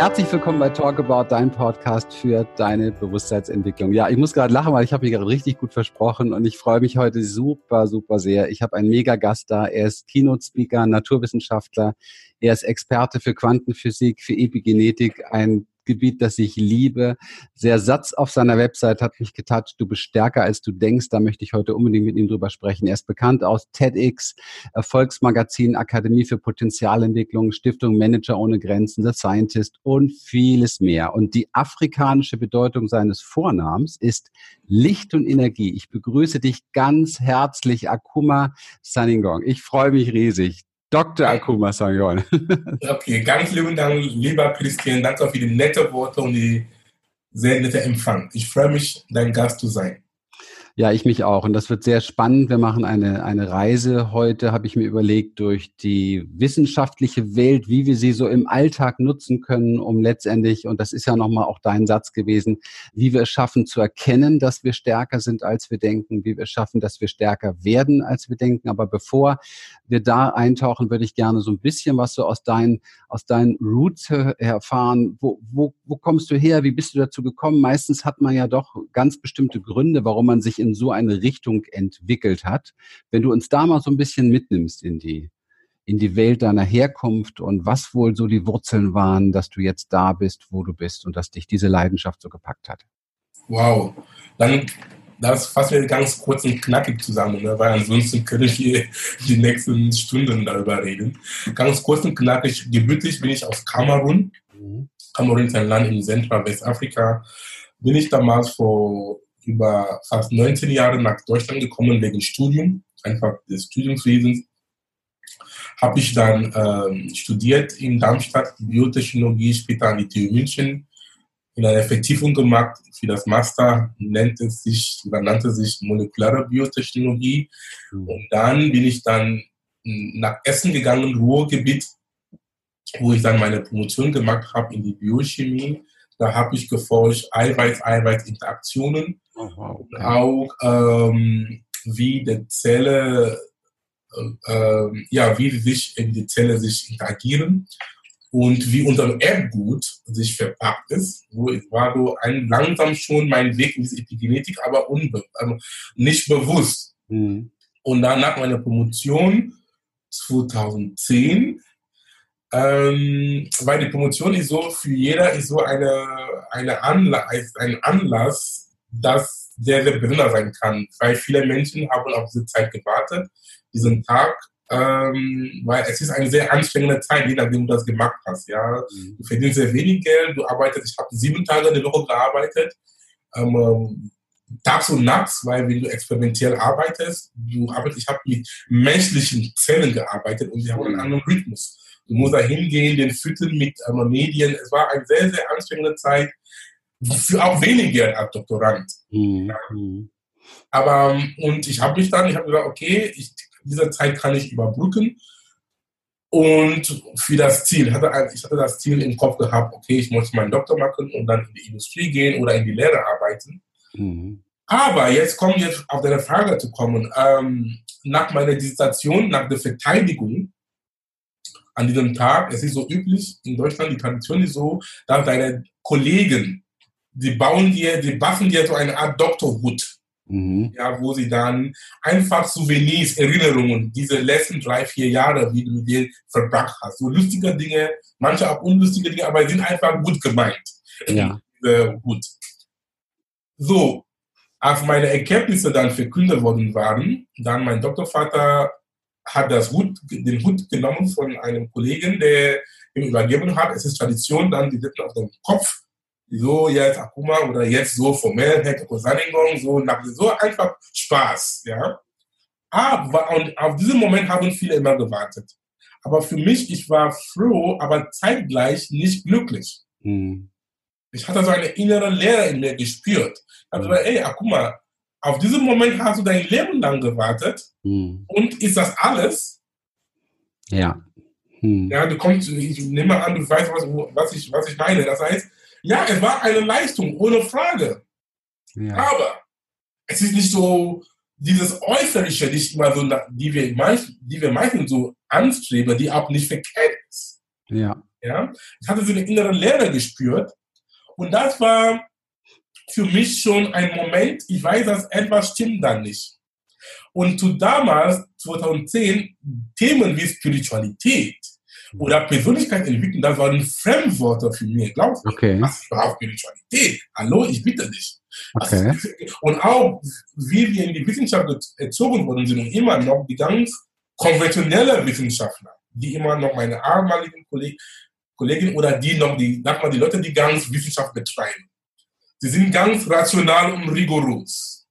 Herzlich willkommen bei Talk About, dein Podcast für deine Bewusstseinsentwicklung. Ja, ich muss gerade lachen, weil ich habe mich gerade richtig gut versprochen und ich freue mich heute super, super sehr. Ich habe einen mega Gast da. Er ist Keynote-Speaker, Naturwissenschaftler. Er ist Experte für Quantenphysik, für Epigenetik, ein Gebiet, das ich liebe. Der Satz auf seiner Website hat mich getoucht. Du bist stärker als du denkst. Da möchte ich heute unbedingt mit ihm drüber sprechen. Er ist bekannt aus TEDx, Erfolgsmagazin, Akademie für Potenzialentwicklung, Stiftung Manager ohne Grenzen, The Scientist und vieles mehr. Und die afrikanische Bedeutung seines Vornamens ist Licht und Energie. Ich begrüße dich ganz herzlich, Akuma Saningong. Ich freue mich riesig. Dr. Akuma Sangon. okay, ganz lieben Dank, lieber Christian. Danke für die nette Worte und die sehr nette Empfang. Ich freue mich, dein Gast zu sein. Ja, ich mich auch. Und das wird sehr spannend. Wir machen eine, eine Reise heute, habe ich mir überlegt, durch die wissenschaftliche Welt, wie wir sie so im Alltag nutzen können, um letztendlich, und das ist ja nochmal auch dein Satz gewesen, wie wir es schaffen zu erkennen, dass wir stärker sind, als wir denken, wie wir es schaffen, dass wir stärker werden, als wir denken. Aber bevor wir da eintauchen, würde ich gerne so ein bisschen was so aus deinen, aus deinen Roots erfahren. Wo, wo, wo kommst du her? Wie bist du dazu gekommen? Meistens hat man ja doch ganz bestimmte Gründe, warum man sich in in so eine Richtung entwickelt hat. Wenn du uns da mal so ein bisschen mitnimmst in die, in die Welt deiner Herkunft und was wohl so die Wurzeln waren, dass du jetzt da bist, wo du bist und dass dich diese Leidenschaft so gepackt hat. Wow, dann das fassen wir ganz kurz und knackig zusammen, ne? weil ansonsten können wir die nächsten Stunden darüber reden. Ganz kurz und knackig, gebürtig bin ich aus Kamerun. Mhm. Kamerun ist ein Land in Zentral-Westafrika. Bin ich damals vor über fast 19 Jahre nach Deutschland gekommen wegen Studium, einfach des Studiumswesens. Habe ich dann ähm, studiert in Darmstadt Biotechnologie, später an die TU München, in einer Vertiefung gemacht für das Master, nennt es sich, nannte sich molekulare Biotechnologie. Mhm. Und dann bin ich dann nach Essen gegangen, Ruhrgebiet, wo ich dann meine Promotion gemacht habe in die Biochemie. Da habe ich geforscht Eiweiß-Eiweiß-Interaktionen okay. auch ähm, wie die Zelle, äh, ja, wie sich in die Zelle sich interagieren und wie unser Erbgut sich verpackt ist. So, ich war so ein, langsam schon mein Weg in die Epigenetik, aber unbe also nicht bewusst. Mhm. Und dann nach meiner Promotion 2010 ähm, weil die Promotion ist so für jeder ist so eine, eine Anla ein Anlass, das sehr, sehr besonders sein kann, weil viele Menschen haben auf diese Zeit gewartet, diesen Tag, ähm, weil es ist eine sehr anstrengende Zeit, je nachdem du das gemacht hast. Ja? Mhm. Du verdienst sehr wenig Geld, du arbeitest, ich habe sieben Tage in der Woche gearbeitet, ähm, tags und nachts, weil wenn du experimentell arbeitest, du arbeitest, ich habe mit menschlichen Zellen gearbeitet und sie haben einen mhm. anderen Rhythmus. Du musst da hingehen, den füttern mit ähm, Medien. Es war eine sehr, sehr anstrengende Zeit für auch weniger als Doktorand. Mhm. mhm. Aber, und ich habe mich dann, ich habe gesagt, okay, ich, diese Zeit kann ich überbrücken. Und für das Ziel, ich hatte, ich hatte das Ziel im Kopf gehabt, okay, ich muss meinen Doktor machen und dann in die Industrie gehen oder in die Lehre arbeiten. Mhm. Aber jetzt kommt jetzt auf deine Frage zu kommen. Ähm, nach meiner Dissertation, nach der Verteidigung an diesem Tag, es ist so üblich in Deutschland, die Tradition ist so, dass deine Kollegen die bauen dir, die baffen dir so eine Art Doktorhut. Mhm. Ja, wo sie dann einfach Souvenirs, Erinnerungen, diese letzten drei, vier Jahre, wie du mit dir verbracht hast. So lustige Dinge, manche auch unlustige Dinge, aber sind einfach gut gemeint. Ja. Äh, gut. So, als meine Erkenntnisse dann verkündet worden waren, dann mein Doktorvater hat das Hut, den Hut genommen von einem Kollegen, der ihm übergeben hat. Es ist Tradition, dann die Lippen auf dem Kopf so jetzt Akuma oder jetzt so formell, Head Saningong, so nach so einfach Spaß, ja. Aber und auf diesen Moment haben viele immer gewartet. Aber für mich, ich war froh, aber zeitgleich nicht glücklich. Mhm. Ich hatte so eine innere Leere in mir gespürt. Ich habe mhm. gesagt, ey, Akuma, auf diesen Moment hast du dein Leben lang gewartet mhm. und ist das alles? Ja. Hm. Ja, du kommst, ich nehme an, du weißt, was, was, ich, was ich meine. Das heißt, ja, es war eine Leistung, ohne Frage. Ja. Aber es ist nicht so dieses Äußerliche, nicht immer so, die wir, meist, die wir meistens so anstreben, die auch nicht verkehrt ist. Ja. Ja? Ich hatte so eine innere Leere gespürt. Und das war für mich schon ein Moment, ich weiß, dass etwas stimmt da nicht. Und zu damals, 2010, Themen wie Spiritualität oder Persönlichkeitsentwicklung, das waren Fremdwörter für mich. Glaubst du? Okay. Was ist überhaupt Spiritualität? Hallo, ich bitte dich. Okay. Und auch, wie wir in die Wissenschaft erzogen worden sind und immer noch die ganz konventionelle Wissenschaftler, die immer noch meine ehemaligen Kolleg Kollegen oder die noch, die, sag mal, die Leute, die ganz Wissenschaft betreiben. Sie sind ganz rational und rigoros.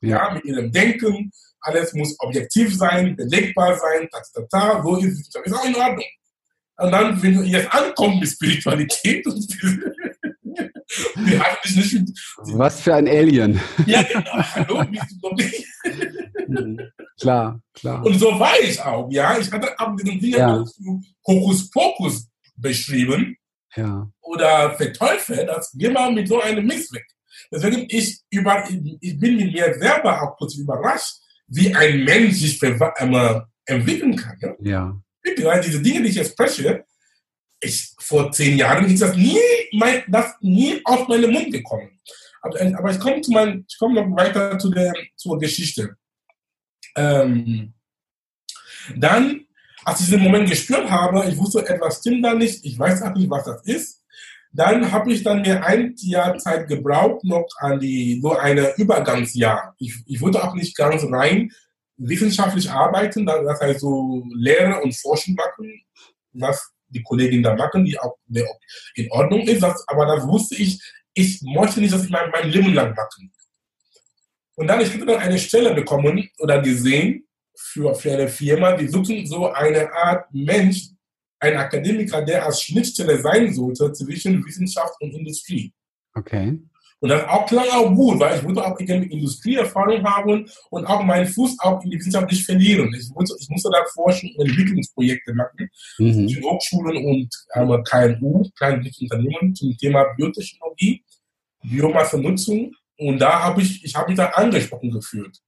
Ja, mit ihrem Denken, alles muss objektiv sein, belegbar sein, ta, ta, ta, so ist Wissenschaft. Ist auch in Ordnung. Und dann, wenn du jetzt ankommst mit Spiritualität und die hat dich nicht. Was für ein Alien. Ja, genau. Hallo, klar, klar. Und so war ich auch, ja. Ich hatte auch diesen Dingen ja. Hokuspokus beschrieben. Ja. Oder verteufelt, dass wir mal mit so einem Mist weg. Deswegen, ich, über, ich bin mit mir selber auch kurz überrascht, wie ein Mensch sich entwickeln kann. Ja. ja bitte, diese Dinge, die ich jetzt spreche, ich, vor zehn Jahren ist das nie, mein, das nie auf meinen Mund gekommen. Aber, aber ich komme komme noch weiter zu der, zur Geschichte. Ähm, dann, als ich diesen Moment gespürt habe, ich wusste, etwas stimmt da nicht, ich weiß auch nicht, was das ist. Dann habe ich dann mir ein Jahr Zeit gebraucht, noch an die, so eine Übergangsjahr. Ich, ich wollte auch nicht ganz rein wissenschaftlich arbeiten, das heißt so Lehre und Forschung machen, was die Kollegin da machen, die auch in Ordnung ist, das, aber das wusste ich, ich möchte nicht, dass ich mein, mein Leben lang machen. Und dann, ich habe dann eine Stelle bekommen oder gesehen für, für eine Firma, die suchen so eine Art Mensch, ein Akademiker, der als Schnittstelle sein sollte zwischen Wissenschaft und Industrie. Okay. Und das auch klang auch gut, weil ich wollte auch irgendwie Industrieerfahrung haben und auch meinen Fuß auch in die Wissenschaft nicht verlieren. Ich, wollte, ich musste da Forschung und Entwicklungsprojekte machen, mhm. in Hochschulen und ähm, KMU, kleine Unternehmen zum Thema Biotechnologie, Biomassenutzung. Und da habe ich, ich habe mich da angesprochen gefühlt.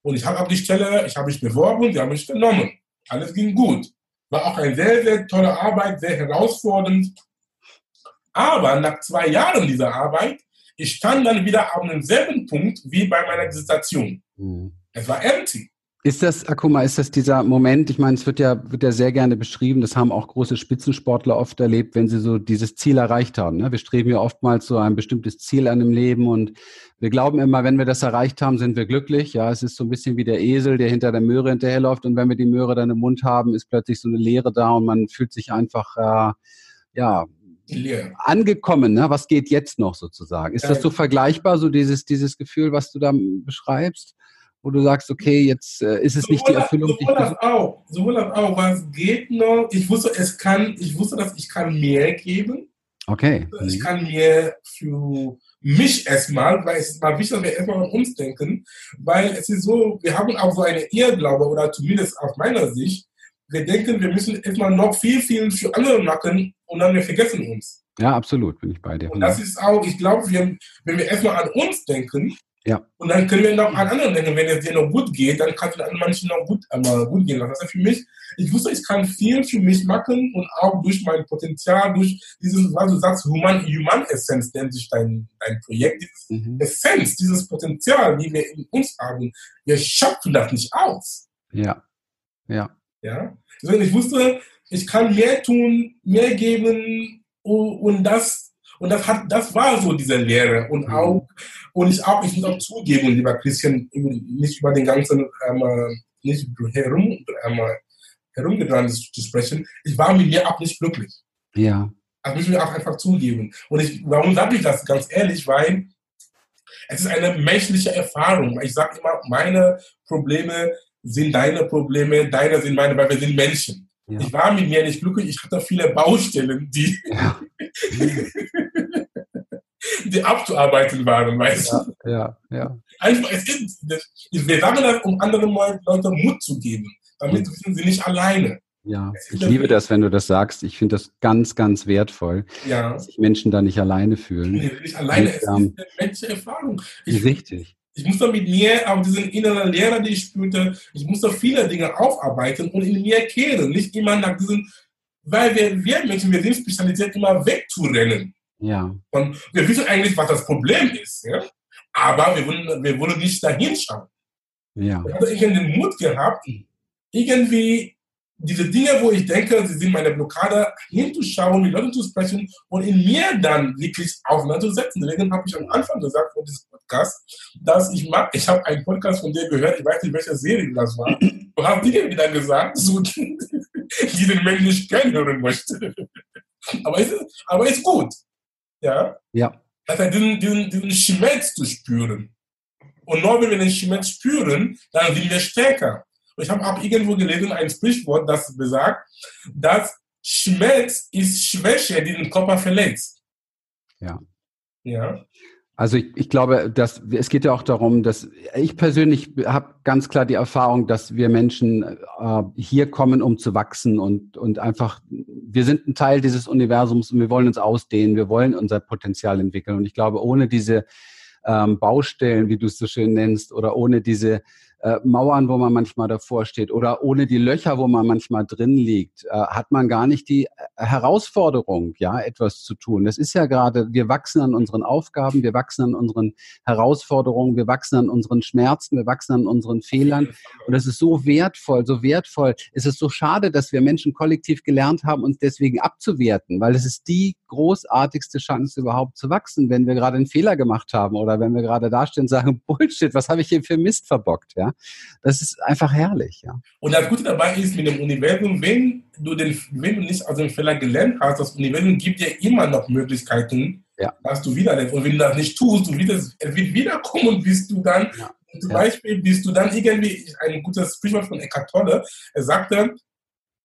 Und ich habe auf die Stelle, ich habe mich beworben, die haben mich genommen. Alles ging gut. War auch eine sehr, sehr tolle Arbeit, sehr herausfordernd. Aber nach zwei Jahren dieser Arbeit ich stand dann wieder auf demselben Punkt wie bei meiner Dissertation. Mhm. Es war empty. Ist das, Akuma, ist das dieser Moment, ich meine, es wird ja, wird ja sehr gerne beschrieben, das haben auch große Spitzensportler oft erlebt, wenn sie so dieses Ziel erreicht haben. Ne? Wir streben ja oftmals so ein bestimmtes Ziel an im Leben und wir glauben immer, wenn wir das erreicht haben, sind wir glücklich. Ja, es ist so ein bisschen wie der Esel, der hinter der Möhre hinterherläuft und wenn wir die Möhre dann im Mund haben, ist plötzlich so eine Leere da und man fühlt sich einfach, äh, ja, yeah. angekommen. Ne? Was geht jetzt noch sozusagen? Ist das so vergleichbar, so dieses, dieses Gefühl, was du da beschreibst? Wo du sagst, okay, jetzt äh, ist es sowohl nicht die Erfüllung. Sowohl die das auch, sowohl das auch, was geht noch. Ich wusste, es kann, ich wusste, dass ich kann mehr geben. Okay. Ich kann mir für mich erstmal, weil es ist mal wichtig, dass wir erstmal an uns denken, weil es ist so, wir haben auch so eine Irrglaube oder zumindest aus meiner Sicht, wir denken, wir müssen erstmal noch viel, viel für andere machen und dann wir vergessen uns. Ja, absolut, bin ich bei dir. Und das ist auch, ich glaube, wenn wir erstmal an uns denken, ja. Und dann können wir noch an anderen denken, wenn es dir noch gut geht, dann kann es an manchen noch gut, äh, gut gehen lassen. Das ist für mich, ich wusste, ich kann viel für mich machen und auch durch mein Potenzial, durch dieses, was du sagst, Human, Human Essence nennt sich dein, dein Projekt, dieses mhm. Essenz, dieses Potenzial, die wir in uns haben, wir schöpfen das nicht aus. Ja, ja. Ja? Deswegen, ich wusste, ich kann mehr tun, mehr geben und das und das hat, das war so diese Lehre und mhm. auch und ich auch, ich muss auch zugeben, lieber Christian, nicht über den ganzen ähm, nicht herum ähm, herumgetan zu sprechen. Ich war mit mir auch nicht glücklich. Ja. Das müssen wir auch einfach zugeben. Und ich, warum sage ich das ganz ehrlich? Weil es ist eine menschliche Erfahrung. Ich sage immer, meine Probleme sind deine Probleme, deine sind meine, weil wir sind Menschen. Ja. Ich war mit mir nicht glücklich, ich hatte viele Baustellen, die, ja. die abzuarbeiten waren, weißt ja, du? Ja, ja. Einfach, es ist, wir sagen das, um anderen Leuten Mut zu geben, damit sind sie nicht alleine. Ja, ich liebe das, wenn du das sagst. Ich finde das ganz, ganz wertvoll, ja. dass sich Menschen da nicht alleine fühlen. Nee, nicht alleine, Und, es ähm, ist eine menschliche Erfahrung. Ich, richtig. Ich musste mit mir, auf diesen inneren Lehrer, die ich spürte, ich musste viele Dinge aufarbeiten und in mir kehren. Nicht immer nach diesen weil wir, wir Menschen, wir sind spezialisiert, immer wegzurennen. Ja. Und wir wissen eigentlich, was das Problem ist. Ja? Aber wir wollen, wir wollen nicht dahin schauen. Ja. Ich habe den Mut gehabt, irgendwie diese Dinge, wo ich denke, sie sind meine Blockade, hinzuschauen, mit Leuten zu sprechen und in mir dann wirklich auseinanderzusetzen. Deswegen habe ich am Anfang gesagt von diesem Podcast, dass ich mag, ich habe einen Podcast von dir gehört, ich weiß nicht, welche Serie das war. Du hast Dinge wieder gesagt, so, die den Menschen nicht gerne hören möchte. Aber es ist, aber ist gut. Ja? Ja. Also diesen, diesen, diesen Schmerz zu spüren. Und nur wenn wir den Schmerz spüren, dann sind wir stärker. Ich habe auch irgendwo gelesen ein Sprichwort, das besagt, dass Schmerz ist Schwäche, die den Körper verletzt. Ja. Ja. Also ich, ich glaube, dass es geht ja auch darum, dass ich persönlich habe ganz klar die Erfahrung, dass wir Menschen äh, hier kommen, um zu wachsen und und einfach wir sind ein Teil dieses Universums und wir wollen uns ausdehnen, wir wollen unser Potenzial entwickeln und ich glaube, ohne diese ähm, Baustellen, wie du es so schön nennst, oder ohne diese äh, Mauern, wo man manchmal davor steht oder ohne die Löcher, wo man manchmal drin liegt, äh, hat man gar nicht die äh, Herausforderung, ja, etwas zu tun. Das ist ja gerade, wir wachsen an unseren Aufgaben, wir wachsen an unseren Herausforderungen, wir wachsen an unseren Schmerzen, wir wachsen an unseren Fehlern. Und das ist so wertvoll, so wertvoll. Es ist so schade, dass wir Menschen kollektiv gelernt haben, uns deswegen abzuwerten, weil es ist die großartigste Chance überhaupt zu wachsen, wenn wir gerade einen Fehler gemacht haben oder wenn wir gerade dastehen und sagen, Bullshit, was habe ich hier für Mist verbockt, ja? Das ist einfach herrlich, ja. Und das Gute dabei ist mit dem Universum, wenn du, den, wenn du nicht aus dem Fehler gelernt hast, das Universum gibt dir immer noch Möglichkeiten, ja. dass du wieder lernst. Und wenn du das nicht tust, du es wird wiederkommen, bis du dann, ja. zum Ja. Beispiel, bist du dann irgendwie, ein gutes Sprichwort von Eckhart Tolle, er sagte,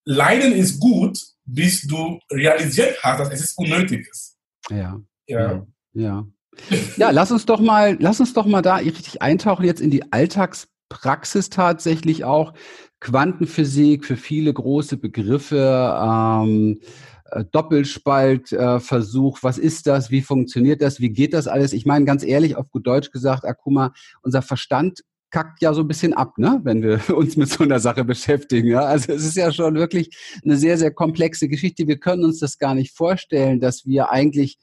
Leiden ist gut, bis du realisiert hast, dass es unnötig ist. Ja. Ja. Ja. Ja, lass uns doch mal, lass uns doch mal da richtig eintauchen jetzt in die Alltagspraxis tatsächlich auch. Quantenphysik für viele große Begriffe, ähm, äh, Doppelspaltversuch, was ist das, wie funktioniert das, wie geht das alles? Ich meine ganz ehrlich, auf gut Deutsch gesagt, Akuma, unser Verstand kackt ja so ein bisschen ab, ne, wenn wir uns mit so einer Sache beschäftigen. Ja? Also es ist ja schon wirklich eine sehr, sehr komplexe Geschichte. Wir können uns das gar nicht vorstellen, dass wir eigentlich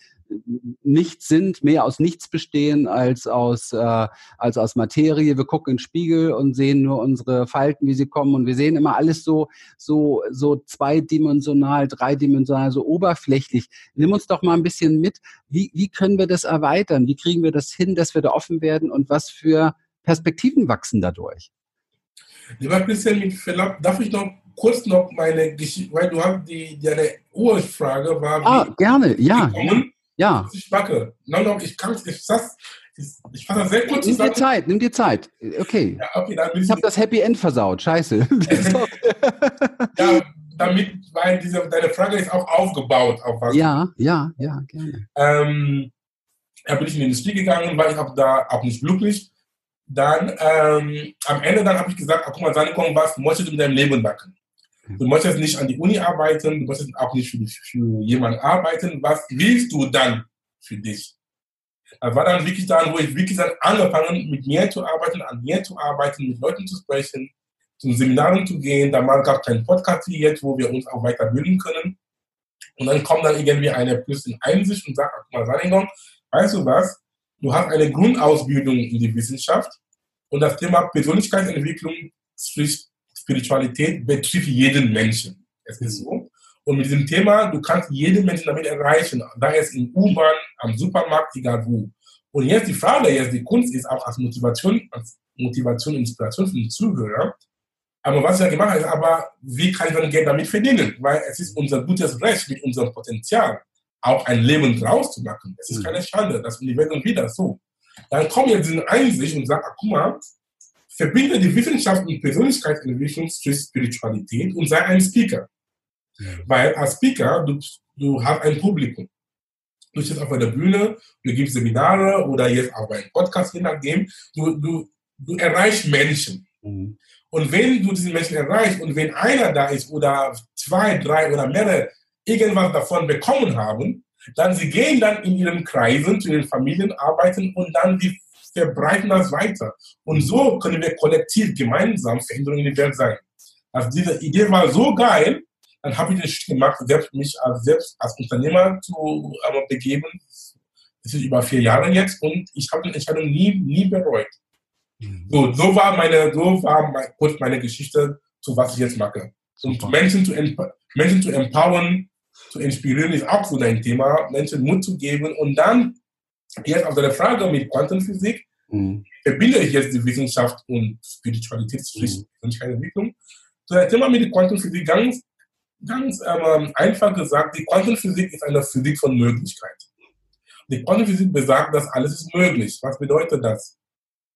nichts sind, mehr aus nichts bestehen als aus, äh, als aus Materie. Wir gucken in den Spiegel und sehen nur unsere Falten, wie sie kommen. Und wir sehen immer alles so, so, so zweidimensional, dreidimensional, so oberflächlich. Nimm uns doch mal ein bisschen mit. Wie, wie können wir das erweitern? Wie kriegen wir das hin, dass wir da offen werden? Und was für Perspektiven wachsen dadurch? Lieber Christian, mit Verlaub, darf ich noch kurz noch meine Geschichte, weil du hast die, deine Ursprage war, Ah, gerne, ja. gekommen, Ja. ich backe. Nein, nein, ich kann ich das, ich, ich fasse das sehr kurz Nimm dir zusammen. Zeit, nimm dir Zeit. Okay. Ja, okay, Ich habe das Happy End versaut. Scheiße. ja, damit, weil diese, deine Frage ist auch aufgebaut auf was. ja, ja, ja, gerne. Ähm, da bin ich in die Industrie gegangen, weil ich habe da auch nicht glücklich. Dann ähm, am Ende dann habe ich gesagt, ah, guck mal, Sanikom, was möchtest du mit deinem Leben machen? Du möchtest nicht an die Uni arbeiten, du möchtest auch nicht für, für jemanden arbeiten. Was willst du dann für dich? Das war dann wirklich dann, wo ich wirklich dann angefangen mit mir zu arbeiten, an mir zu arbeiten, mit Leuten zu sprechen, zu Seminaren zu gehen. Damals gab es keinen Podcast wie jetzt, wo wir uns auch weiterbilden können. Und dann kommt dann irgendwie eine plötzlich Einsicht und sagt, mal, Sanikom, weißt du was? Du hast eine Grundausbildung in die Wissenschaft und das Thema Persönlichkeitsentwicklung, sprich Spiritualität, betrifft jeden Menschen. Es ist so. Und mit diesem Thema, du kannst jeden Menschen damit erreichen, da es in U-Bahn, am Supermarkt, egal wo. Und jetzt die Frage, jetzt die Kunst ist auch als Motivation, als Motivation, Inspiration für den Zuhörer. Aber was ja gemacht habe, ist aber, wie kann ich dann Geld damit verdienen? Weil es ist unser gutes Recht mit unserem Potenzial, auch ein Leben draus zu machen. Es ist Mhm. keine Schande, das Universum wieder so. Dann kommt jetzt diese Einsicht und sagt, ah, guck mal, verbinde die Wissenschaft und Persönlichkeitsentwicklung zur Spiritualität und sei ein Speaker. Weil als Speaker, du, du hast ein Publikum. Du stehst auf einer Bühne, du gibst Seminare oder jetzt auch einen Podcast, je nachdem. Du, du, du erreichst Menschen. Mhm. Und wenn du diesen Menschen erreichst und wenn einer da ist oder zwei, drei oder mehrere irgendwas davon bekommen haben, dann sie gehen dann in ihren Kreisen zu ihren Familien arbeiten und dann die verbreiten das weiter. Und so können wir kollektiv gemeinsam Veränderungen in der Welt sein. Also diese Idee war so geil, dann habe ich den Schritt gemacht, selbst mich als, selbst als Unternehmer zu äh, begeben. Das ist über vier Jahre jetzt und ich habe die Entscheidung nie, nie bereut. Mhm. So, so war meine, so war mein, kurz meine Geschichte zu was ich jetzt mache. Und Menschen zu, Menschen zu empowern, zu inspirieren, ist auch so dein Thema, Menschen Mut zu geben. Und dann, jetzt auf deine Frage mit Quantenphysik, mhm. verbinde ich jetzt die Wissenschaft und Spiritualität, mhm. Entwicklung. So, das Thema mit der Quantenphysik ganz, ganz ähm, einfach gesagt, die Quantenphysik ist eine Physik von Möglichkeit. Die Quantenphysik besagt, dass alles ist möglich. Was bedeutet das?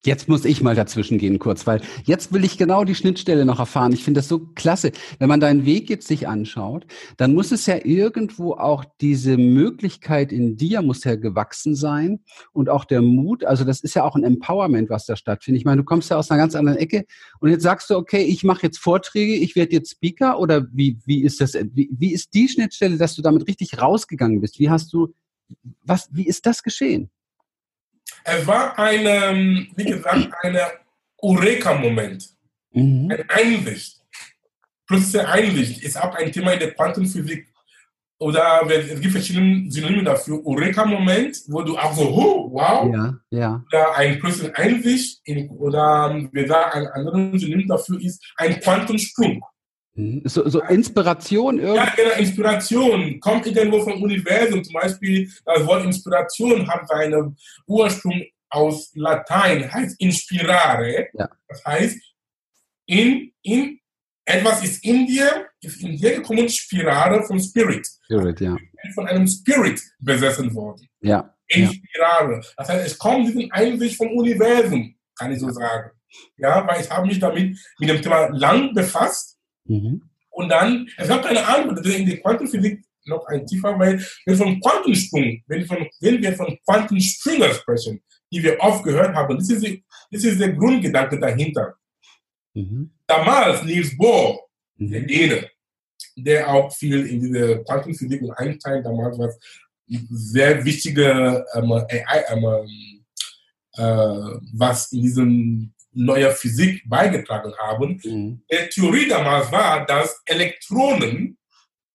Jetzt muss ich mal dazwischen gehen kurz, weil jetzt will ich genau die Schnittstelle noch erfahren. Ich finde das so klasse. Wenn man deinen Weg jetzt sich anschaut, dann muss es ja irgendwo auch diese Möglichkeit in dir muss ja gewachsen sein und auch der Mut. Also das ist ja auch ein Empowerment, was da stattfindet. Ich meine, du kommst ja aus einer ganz anderen Ecke und jetzt sagst du, okay, ich mache jetzt Vorträge, ich werde jetzt Speaker oder wie, wie ist das, wie, wie ist die Schnittstelle, dass du damit richtig rausgegangen bist? Wie hast du, was, wie ist das geschehen? Es war ein, wie gesagt, ein Eureka-Moment. Mhm. Eine Einsicht. Plötzliche Einsicht ist auch ein Thema in der Quantenphysik. Oder es gibt verschiedene Synonyme dafür. Eureka-Moment, wo du auch so, oh, wow. Ja, ja. Oder ein plötzliche Einsicht. oder wir sagen, ein anderes Synonym dafür ist ein Quantensprung. Mhm. So, so Inspiration irgendwie? Ja, genau, Inspiration kommt irgendwo vom Universum. Zum Beispiel das Wort Inspiration hat seinen Ursprung aus Latein, heißt inspirare. Ja. Das heißt, in, in, etwas ist in dir, ist in dir gekommen, Spirare vom Spirit. Spirit, ja. Von einem Spirit besessen worden. Ja. Inspirare. Ja. Das heißt, es kommt diesen Einsicht vom Universum, kann ich so sagen. Ja, weil ich habe mich damit mit dem Thema lang befasst Mhm. Und dann, es gab keine Antwort, in der Quantenphysik noch ein tiefer, weil wir von Quantensprung, wenn, von, wenn wir von Quantensprüngen sprechen, die wir oft gehört haben, das ist, das ist der Grundgedanke dahinter. Mhm. Damals Niels Bohr, mhm. der Däne, der auch viel in diese Quantenphysik und Einstein damals was sehr wichtige ähm, AI, ähm, äh, was in diesem neuer Physik beigetragen haben. Mhm. Die Theorie damals war, dass Elektronen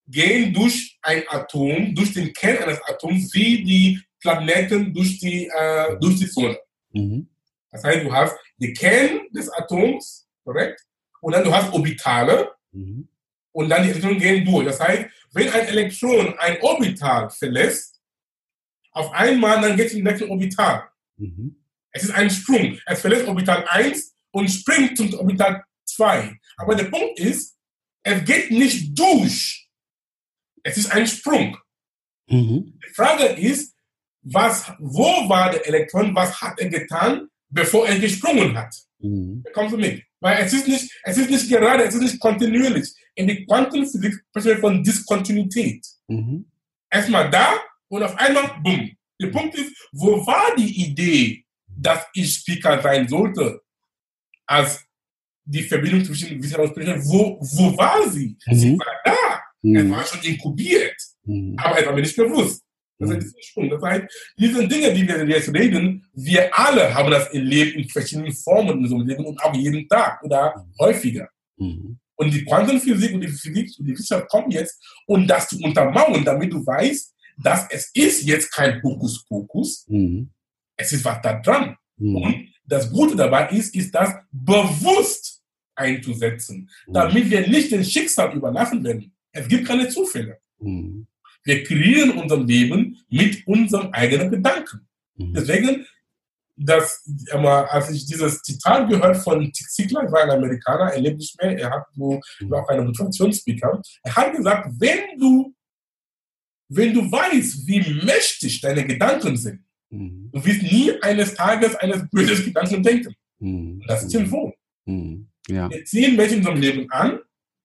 gehen durch ein Atom, durch den Kern eines Atoms, wie die Planeten durch die, äh, durch die Sonne. Mhm. Das heißt, du hast den Kern des Atoms, korrekt? Und dann du hast Orbitale mhm. und dann die Elektronen gehen durch. Das heißt, wenn ein Elektron ein Orbital verlässt, auf einmal, dann geht es in den nächsten Orbital. Mhm. Es ist ein Sprung. Es verlässt Orbital 1 und springt zum Orbital 2. Aber der Punkt ist, es geht nicht durch. Es ist ein Sprung. Mhm. Die Frage ist, was, wo war der Elektron, was hat er getan, bevor er gesprungen hat? Mhm. Kommst du mit? Weil es ist nicht, es ist nicht gerade, es ist nicht kontinuierlich. In der Quantenphysik sprechen wir von Diskontinuität. Mhm. Erstmal da und auf einmal, bumm. Der Punkt ist, wo war die Idee, dass ich Speaker sein sollte, als die Verbindung zwischen Wissenschaft und wo, wo war sie? Mhm. Sie war da. Mhm. Es war schon inkubiert. Mhm. Aber es war mir nicht bewusst. Das heißt, das heißt, diese Dinge, die wir jetzt reden, wir alle haben das erlebt in verschiedenen Formen in unserem Leben und auch jeden Tag oder mhm. häufiger. Mhm. Und die Quantenphysik und die Physik und die Wissenschaft kommen jetzt, um das zu untermauern, damit du weißt, dass es ist jetzt kein Hokuspokus, mhm es ist was da dran. Mhm. Und das Gute dabei ist, ist das bewusst einzusetzen, mhm. damit wir nicht den Schicksal überlassen werden. Es gibt keine Zufälle. Mhm. Wir kreieren unser Leben mit unseren eigenen Gedanken. Mhm. Deswegen, das, als ich dieses Zitat gehört von Ziegler, war ein Amerikaner, er lebt nicht mehr, er hat mhm. war auch ein Motivationsspeaker, er hat gesagt, wenn du, wenn du weißt, wie mächtig deine Gedanken sind, Mhm. Du wirst nie eines Tages eines bösen Gedanken denken. Mhm. Das ist Telefon. Mhm. Ja. Wir ziehen Menschen in unserem Leben an,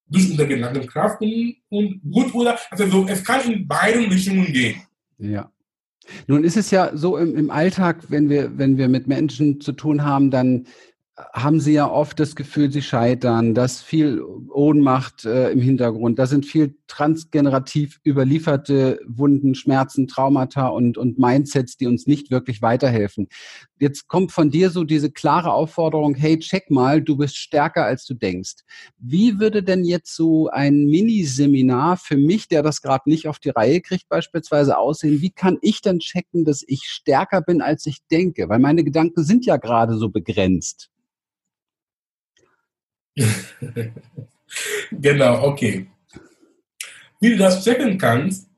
durch unsere Gedankenkraft und, und gut oder, also so, es kann in beiden Richtungen gehen. Ja. Nun ist es ja so im, im Alltag, wenn wir, wenn wir mit Menschen zu tun haben, dann haben sie ja oft das Gefühl, sie scheitern, dass viel Ohnmacht äh, im Hintergrund, da sind viel transgenerativ überlieferte Wunden, Schmerzen, Traumata und, und Mindsets, die uns nicht wirklich weiterhelfen. Jetzt kommt von dir so diese klare Aufforderung, hey, check mal, du bist stärker als du denkst. Wie würde denn jetzt so ein Miniseminar für mich, der das gerade nicht auf die Reihe kriegt, beispielsweise aussehen? Wie kann ich denn checken, dass ich stärker bin, als ich denke? Weil meine Gedanken sind ja gerade so begrenzt. genau, okay. Wie du das checken kannst,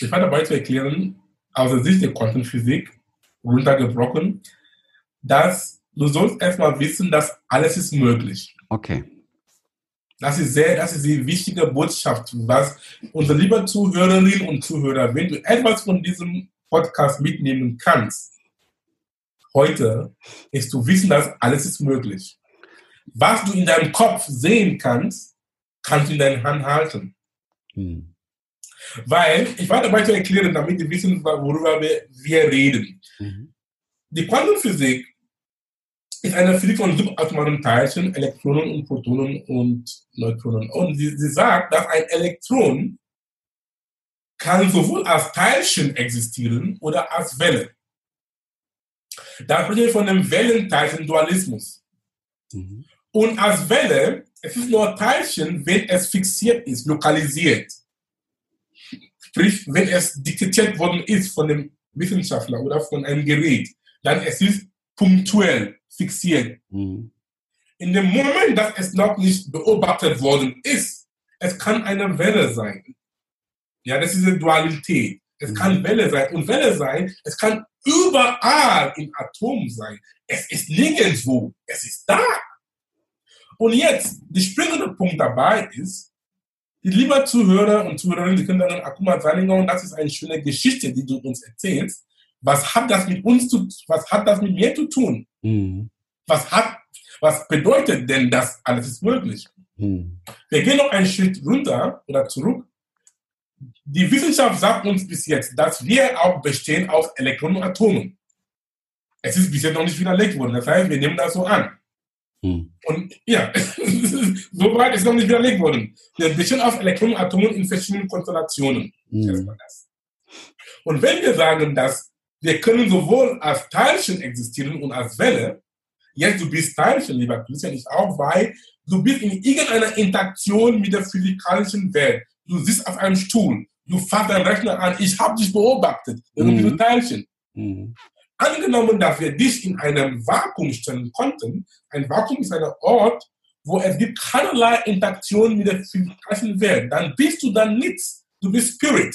ich war dabei zu erklären, aus der Sicht der Quantenphysik, runtergebrochen, dass du sollst erstmal wissen, dass alles ist möglich. Okay. Das ist sehr, das ist die wichtige Botschaft, was unsere liebe Zuhörerinnen und Zuhörer, wenn du etwas von diesem Podcast mitnehmen kannst, heute ist zu wissen, dass alles ist möglich. Was du in deinem Kopf sehen kannst, kannst du in deiner Hand halten. Hm. Weil, ich war dabei zu erklären, damit die wissen, worüber wir, wir reden. Mhm. Die Quantenphysik ist eine Physik von subatomaren Teilchen, Elektronen und Protonen und Neutronen. Und sie, sie sagt, dass ein Elektron kann sowohl als Teilchen existieren oder als Welle. Da sprechen wir von dem Wellenteilchen-Dualismus. Mhm. Und als Welle, es ist nur Teilchen, wenn es fixiert ist, lokalisiert. Sprich, wenn es diktiert worden ist von dem Wissenschaftler oder von einem Gerät, dann es ist punktuell fixiert. Mhm. In dem Moment, dass es noch nicht beobachtet worden ist, es kann eine Welle sein. Ja, das ist eine Dualität. Es mhm. kann Welle sein. Und Welle sein, es kann überall im Atom sein. Es ist nirgendwo. Es ist da. Und jetzt, der springende Punkt dabei ist, die lieben Zuhörer und Zuhörerinnen, die können dann Akuma Salinger, und das ist eine schöne Geschichte, die du uns erzählst. Was hat das mit uns zu, was hat das mit mir zu tun? Mhm. Was hat, was bedeutet denn das alles ist möglich? Mhm. Wir gehen noch einen Schritt runter oder zurück. Die Wissenschaft sagt uns bis jetzt, dass wir auch bestehen aus Elektronen und Atomen. Es ist bis jetzt noch nicht widerlegt worden. Das heißt, wir nehmen das so an. Hm. Und ja, so weit ist noch nicht widerlegt worden. Wir bestehen aus Elektronen und Atomen in verschiedenen Konstellationen. Hm. Und wenn wir sagen, dass wir können sowohl als Teilchen existieren und als Welle, jetzt du bist Teilchen, lieber Christian, ich auch, weil du bist in irgendeiner Interaktion mit der physikalischen Welt. Du sitzt auf einem Stuhl, du fasst deinen Rechner an, ich habe dich beobachtet, mhm. du bist ein Teilchen. Mhm. Angenommen, dass wir dich in einem Vakuum stellen konnten, ein Vakuum ist ein Ort, wo es gibt keinerlei Interaktion mit der physikalischen Welt, dann bist du dann nichts. Du bist Spirit.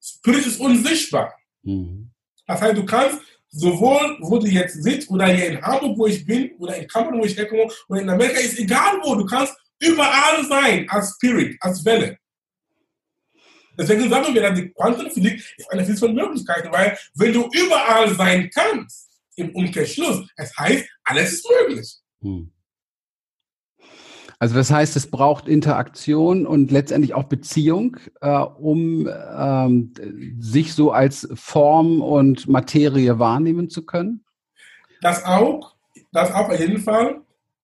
Spirit ist unsichtbar. Mhm. Das heißt, du kannst sowohl, wo du jetzt sitzt, oder hier in Hamburg, wo ich bin, oder in Kamerun, wo ich herkomme, oder in Amerika, ist egal wo, du kannst überall sein, als Spirit, als Welle. Deswegen sagen wir, dass die Quantenphysik ist eine Physik von Möglichkeiten, weil wenn du überall sein kannst, im Umkehrschluss, es heißt, alles ist möglich. Hm. Also das heißt, es braucht Interaktion und letztendlich auch Beziehung, äh, um ähm, sich so als Form und Materie wahrnehmen zu können? Das auch, das auch auf jeden Fall.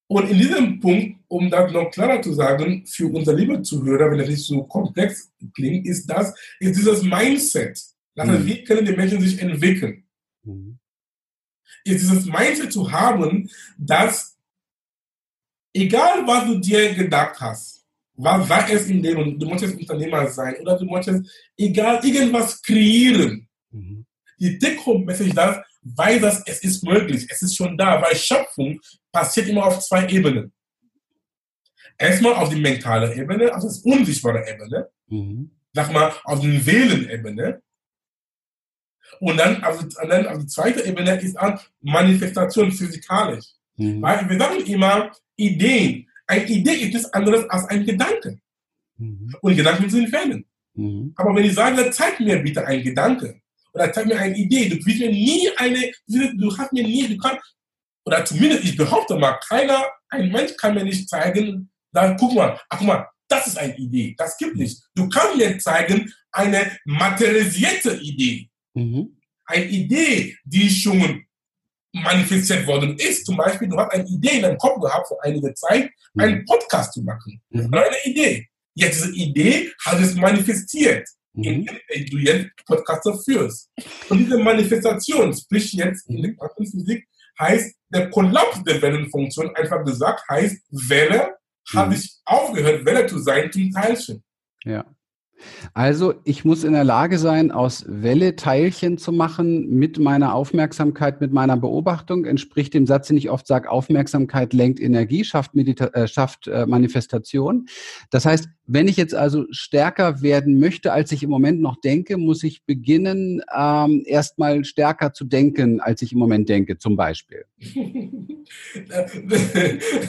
Und in diesem Punkt, um das noch klarer zu sagen, für unsere liebe Zuhörer, wenn das nicht so komplex klingt, ist das, ist dieses Mindset. Also mhm. wie können die Menschen sich entwickeln? Mhm. Ist dieses Mindset zu haben, dass egal was du dir gedacht hast, was sei es in dem, du möchtest Unternehmer sein oder du möchtest, egal, irgendwas kreieren. Mhm. Die Take-Home-Message das, weil das, es ist möglich, es ist schon da, weil Schöpfung passiert immer auf zwei Ebenen. Erstmal auf die mentale Ebene, also das unsichtbare Ebene, mhm. sag mal, auf die Seelenebene. Und dann auf, und dann auf die zweite Ebene ist an Manifestation physikalisch. Mhm. Weil wir sagen immer, Ideen. Eine Idee ist nichts anderes als ein Gedanke. Mhm. Und Gedanken sind Fälle. Mhm. Aber wenn ich sage, zeig mir bitte einen Gedanke oder zeig mir eine Idee, du kriegst mir nie eine, du hast mir nie, du kannst, oder zumindest ich behaupte mal, keiner, ein Mensch kann mir nicht zeigen, dann guck mal, ach guck mal, das ist eine Idee, das gibt nicht. Du kannst mir zeigen, eine materialisierte Idee. Mhm. Eine Idee, die schon manifestiert worden ist. Zum Beispiel, du hast eine Idee in deinem Kopf gehabt vor einiger Zeit, mhm. einen Podcast zu machen. Mhm. Eine Idee. Jetzt diese Idee hat es manifestiert, mhm. indem du jetzt Podcaster führst. Und diese Manifestation, sprich jetzt in der Quantenphysik, heißt der Kollaps der Wellenfunktion, einfach gesagt, heißt Welle mhm. habe ich aufgehört, Welle zu sein zum Teilchen. Ja. Also ich muss in der Lage sein, aus Welle Teilchen zu machen mit meiner Aufmerksamkeit, mit meiner Beobachtung. Entspricht dem Satz, den ich oft sage, Aufmerksamkeit lenkt Energie, schafft, Medita äh, schafft äh, Manifestation. Das heißt, wenn ich jetzt also stärker werden möchte, als ich im Moment noch denke, muss ich beginnen, ähm, erstmal stärker zu denken, als ich im Moment denke, zum Beispiel. ich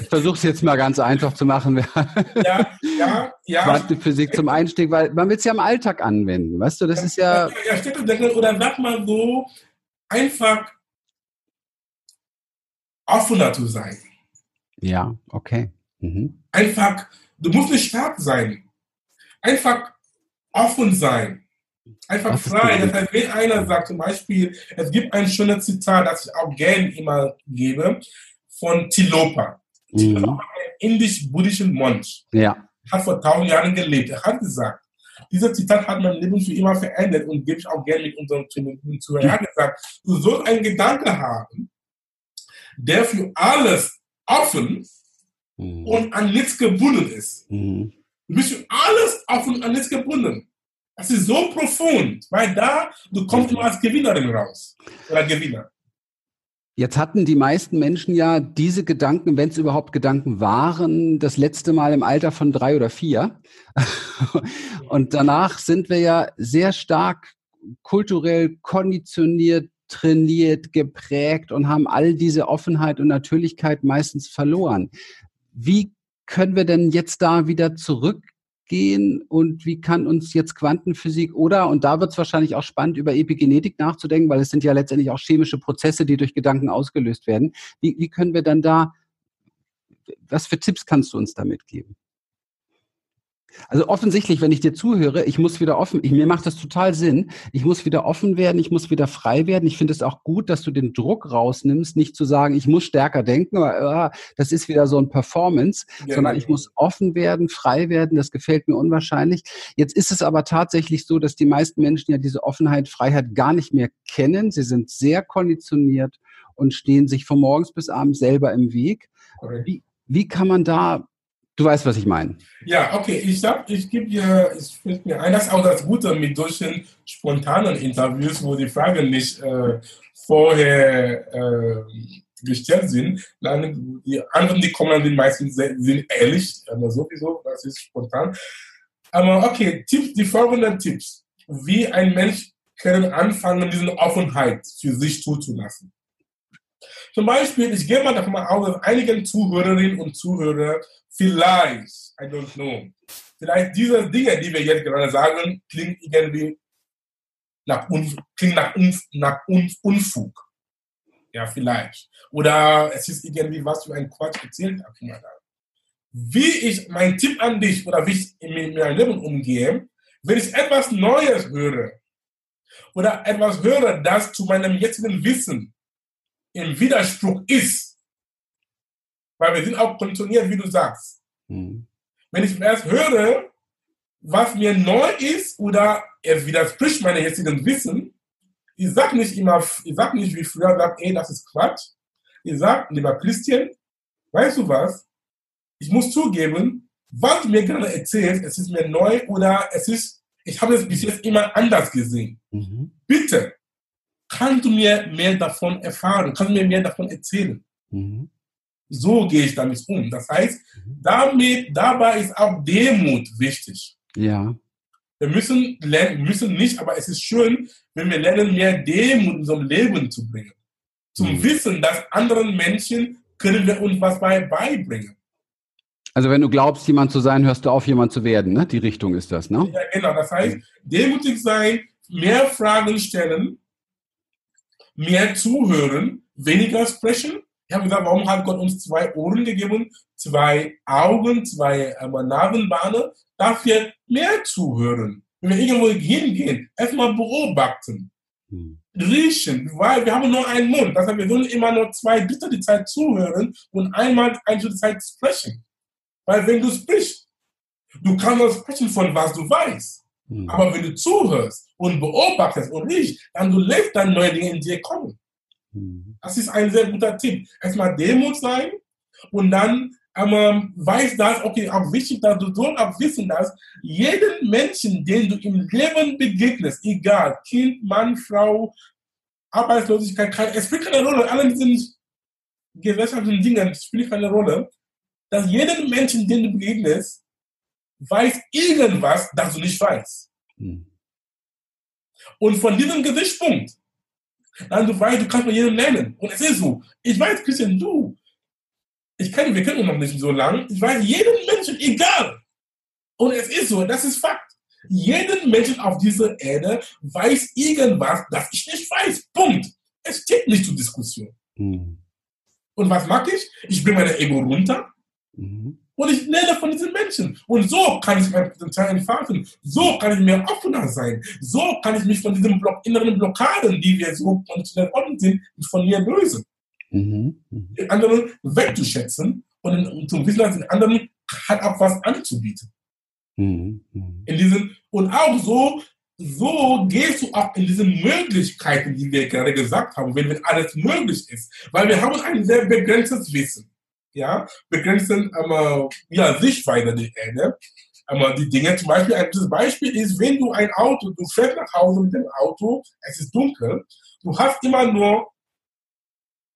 versuche es jetzt mal ganz einfach zu machen. ja, ja, ja. Quantenphysik zum Einstieg, weil man will es ja im Alltag anwenden, weißt du, das ist ja... Ja, steht oder sag mal so, einfach offener zu sein. Ja, okay. Mhm. Einfach Du musst nicht stark sein. Einfach offen sein. Einfach das frei. Das heißt, wenn einer sagt, zum Beispiel, es gibt ein schönes Zitat, das ich auch gerne immer gebe, von Tilopa. Mhm. Tilopa, ein indisch-buddhischen Mönch. Ja. Hat vor tausend Jahren gelebt. Er hat gesagt, dieser Zitat hat mein Leben für immer verändert und gebe ich auch gerne mit unserem Team zu. Er hat gesagt, du sollst einen Gedanke haben, der für alles offen mhm. und an nichts gebunden ist. Mhm. Du bist für alles auf und an nichts gebunden. Das ist so profund, weil da, du kommst immer als Gewinnerin raus. Oder Gewinner. Jetzt hatten die meisten Menschen ja diese Gedanken, wenn es überhaupt Gedanken waren, das letzte Mal im Alter von drei oder vier. Und danach sind wir ja sehr stark kulturell konditioniert, trainiert, geprägt und haben all diese Offenheit und Natürlichkeit meistens verloren. Wie können wir denn jetzt da wieder zurückgehen und wie kann uns jetzt Quantenphysik oder, und da wird es wahrscheinlich auch spannend, über Epigenetik nachzudenken, weil es sind ja letztendlich auch chemische Prozesse, die durch Gedanken ausgelöst werden. Wie, wie können wir dann da, was für Tipps kannst du uns damit geben? Also offensichtlich, wenn ich dir zuhöre, ich muss wieder offen, ich, mir macht das total Sinn. Ich muss wieder offen werden, ich muss wieder frei werden. Ich finde es auch gut, dass du den Druck rausnimmst, nicht zu sagen, ich muss stärker denken, aber, äh, das ist wieder so ein Performance, ja, sondern ich muss offen werden, frei werden. Das gefällt mir unwahrscheinlich. Jetzt ist es aber tatsächlich so, dass die meisten Menschen ja diese Offenheit, Freiheit gar nicht mehr kennen. Sie sind sehr konditioniert und stehen sich von morgens bis abends selber im Weg. Wie, wie kann man da Du weißt, was ich meine. Ja, okay. Ich sag, ich gebe dir, ich finde mir ein, das ist auch das Gute mit solchen spontanen Interviews, wo die Fragen nicht äh, vorher äh, gestellt sind. Dann die anderen, die kommen, sind meistens sind ehrlich, aber sowieso, das ist spontan. Aber okay, Tipps, die folgenden Tipps. Wie ein Mensch kann anfangen, diese Offenheit für sich zuzulassen. Zum Beispiel, ich gehe mal davon aus, dass einigen Zuhörerinnen und Zuhörer vielleicht, I don't know, vielleicht diese Dinge, die wir jetzt gerade sagen, klingt irgendwie nach, klingt nach, nach Unfug. Ja, vielleicht. Oder es ist irgendwie was für ein Quatsch erzählt. Wie ich, mein Tipp an dich, oder wie ich mit meinem Leben umgehe, wenn ich etwas Neues höre, oder etwas höre, das zu meinem jetzigen Wissen im Widerspruch ist, weil wir sind auch konditioniert, wie du sagst. Mhm. Wenn ich erst höre, was mir neu ist oder es widerspricht meinem jetzigen Wissen, ich sag nicht immer, ich sag nicht wie früher, sag, ey, das ist Quatsch. Ich sag, lieber Christian, weißt du was? Ich muss zugeben, was du mir gerade erzählst, es ist mir neu oder es ist, ich habe es bis jetzt immer anders gesehen. Mhm. Bitte, kannst du mir mehr davon erfahren? Kannst du mir mehr davon erzählen? Mhm. So gehe ich damit um. Das heißt, mhm. damit, dabei ist auch Demut wichtig. Ja. Wir müssen lernen, müssen nicht, aber es ist schön, wenn wir lernen, mehr Demut in unserem Leben zu bringen. Zum mhm. Wissen, dass anderen Menschen können wir uns was bei, beibringen. Also wenn du glaubst, jemand zu sein, hörst du auf, jemand zu werden, ne? Die Richtung ist das, ne? Ja, genau. Das heißt, demütig sein, mehr Fragen stellen, mehr zuhören, weniger sprechen. Ich habe gesagt, warum hat Gott uns zwei Ohren gegeben, zwei Augen, zwei äh, Nasenbahnen, dafür mehr zuhören. Wenn wir irgendwo hingehen, erstmal beobachten, hm. riechen, weil wir haben nur einen Mund. Das heißt, wir sollen immer nur zwei Drittel die Zeit zuhören und einmal eine Zeit sprechen. Weil wenn du sprichst Du kannst nur sprechen von was du weißt. Mhm. Aber wenn du zuhörst und beobachtest und nicht, dann du lässt dann neue Dinge in dir kommen. Mhm. Das ist ein sehr guter Tipp. Erstmal Demut sein und dann ähm, weiß das, okay, auch wichtig, dass du sollst auch wissen, dass jeden Menschen, den du im Leben begegnest, egal, Kind, Mann, Frau, Arbeitslosigkeit, kann, es spielt keine Rolle, alle diesen gesellschaftlichen Dingen spielt keine Rolle, dass jeden Menschen, den du begegnest, weiß irgendwas, das du nicht weißt. Hm. Und von diesem Gesichtspunkt, dann du weißt, du kannst bei jedem lernen. Und es ist so. Ich weiß, Christian, du, ich kenne, wir kennen uns noch nicht so lange. Ich weiß jeden Menschen, egal. Und es ist so, das ist Fakt. Jeden Menschen auf dieser Erde weiß irgendwas, das ich nicht weiß. Punkt. Es steht nicht zur Diskussion. Mhm. Und was mache ich? Ich bringe mein Ego runter. Mhm. Und ich lerne von diesen Menschen. Und so kann ich mein Potenzial entfalten. So kann ich mehr offener sein. So kann ich mich von diesen Block, inneren Blockaden, die wir so konditionell sind, von mir lösen. Mhm. Den anderen wegzuschätzen und zu wissen, dass den anderen hat auch was anzubieten. Mhm. Mhm. In diesen, und auch so, so gehst du auch in diese Möglichkeiten, die wir gerade gesagt haben, wenn, wenn alles möglich ist. Weil wir haben ein sehr begrenztes Wissen ja, begrenzen ähm, ja, Sichtweise der Erde. Ähm, die Dinge, zum Beispiel, ein Beispiel ist, wenn du ein Auto, du fährst nach Hause mit dem Auto, es ist dunkel, du hast immer nur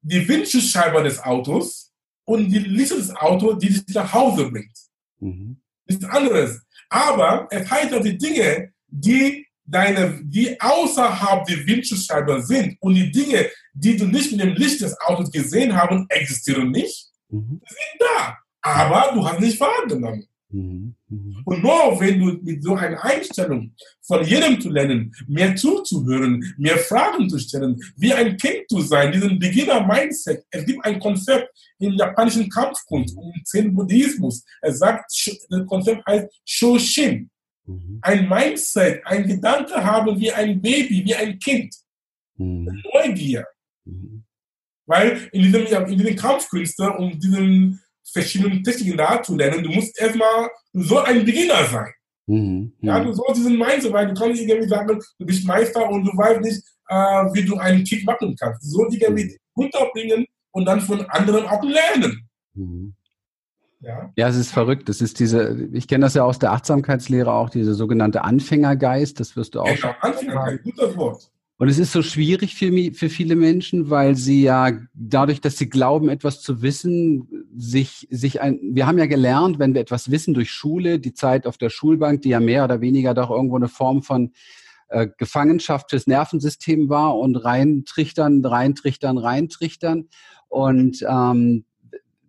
die Windschutzscheibe des Autos und die Lichter des Autos, die dich nach Hause bringt. Mhm. Nichts anderes. Aber es heißt, dass die Dinge, die deine, die außerhalb der Windschutzscheibe sind und die Dinge, die du nicht mit dem Licht des Autos gesehen haben, existieren nicht. Mhm. sind da, aber du hast nicht wahrgenommen. Mhm. Mhm. Und nur wenn du mit so einer Einstellung von jedem zu lernen, mehr zuzuhören, mehr Fragen zu stellen, wie ein Kind zu sein, diesen Beginner-Mindset. Es gibt ein Konzept im japanischen Kampfkunst, im Zen-Buddhismus. Er sagt, das Konzept heißt Shoshin. Mhm. Ein Mindset, ein Gedanke haben wie ein Baby, wie ein Kind. Mhm. Neugier. Mhm. Weil in diesem, in diesen Kampfkünsten, um diesen verschiedenen Techniken da zu lernen, du musst erstmal, du sollst ein Beginner sein. Mhm. Ja, du sollst diesen Mindset, weil du kannst nicht irgendwie sagen, du bist Meister und du weißt nicht, äh, wie du einen Kick machen kannst. Du sollst dich irgendwie runterbringen und dann von anderen auch lernen. Mhm. Ja. ja, es ist verrückt. Das ist diese, ich kenne das ja aus der Achtsamkeitslehre auch, diese sogenannte Anfängergeist, das wirst du auch. Genau, Anfängergeist, guter Wort. Und es ist so schwierig für, für viele Menschen, weil sie ja dadurch, dass sie glauben, etwas zu wissen, sich, sich ein, wir haben ja gelernt, wenn wir etwas wissen durch Schule, die Zeit auf der Schulbank, die ja mehr oder weniger doch irgendwo eine Form von äh, Gefangenschaft fürs Nervensystem war und reintrichtern, reintrichtern, reintrichtern. Und ähm,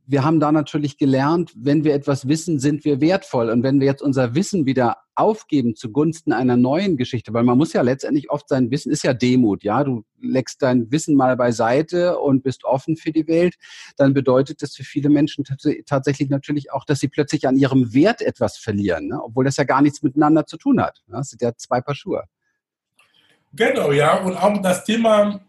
wir haben da natürlich gelernt, wenn wir etwas wissen, sind wir wertvoll. Und wenn wir jetzt unser Wissen wieder aufgeben zugunsten einer neuen Geschichte, weil man muss ja letztendlich oft sein Wissen, ist ja Demut, ja, du legst dein Wissen mal beiseite und bist offen für die Welt, dann bedeutet das für viele Menschen tatsächlich natürlich auch, dass sie plötzlich an ihrem Wert etwas verlieren, ne? obwohl das ja gar nichts miteinander zu tun hat. Ne? Das sind ja zwei Paar Schuhe. Genau, ja, und auch das Thema,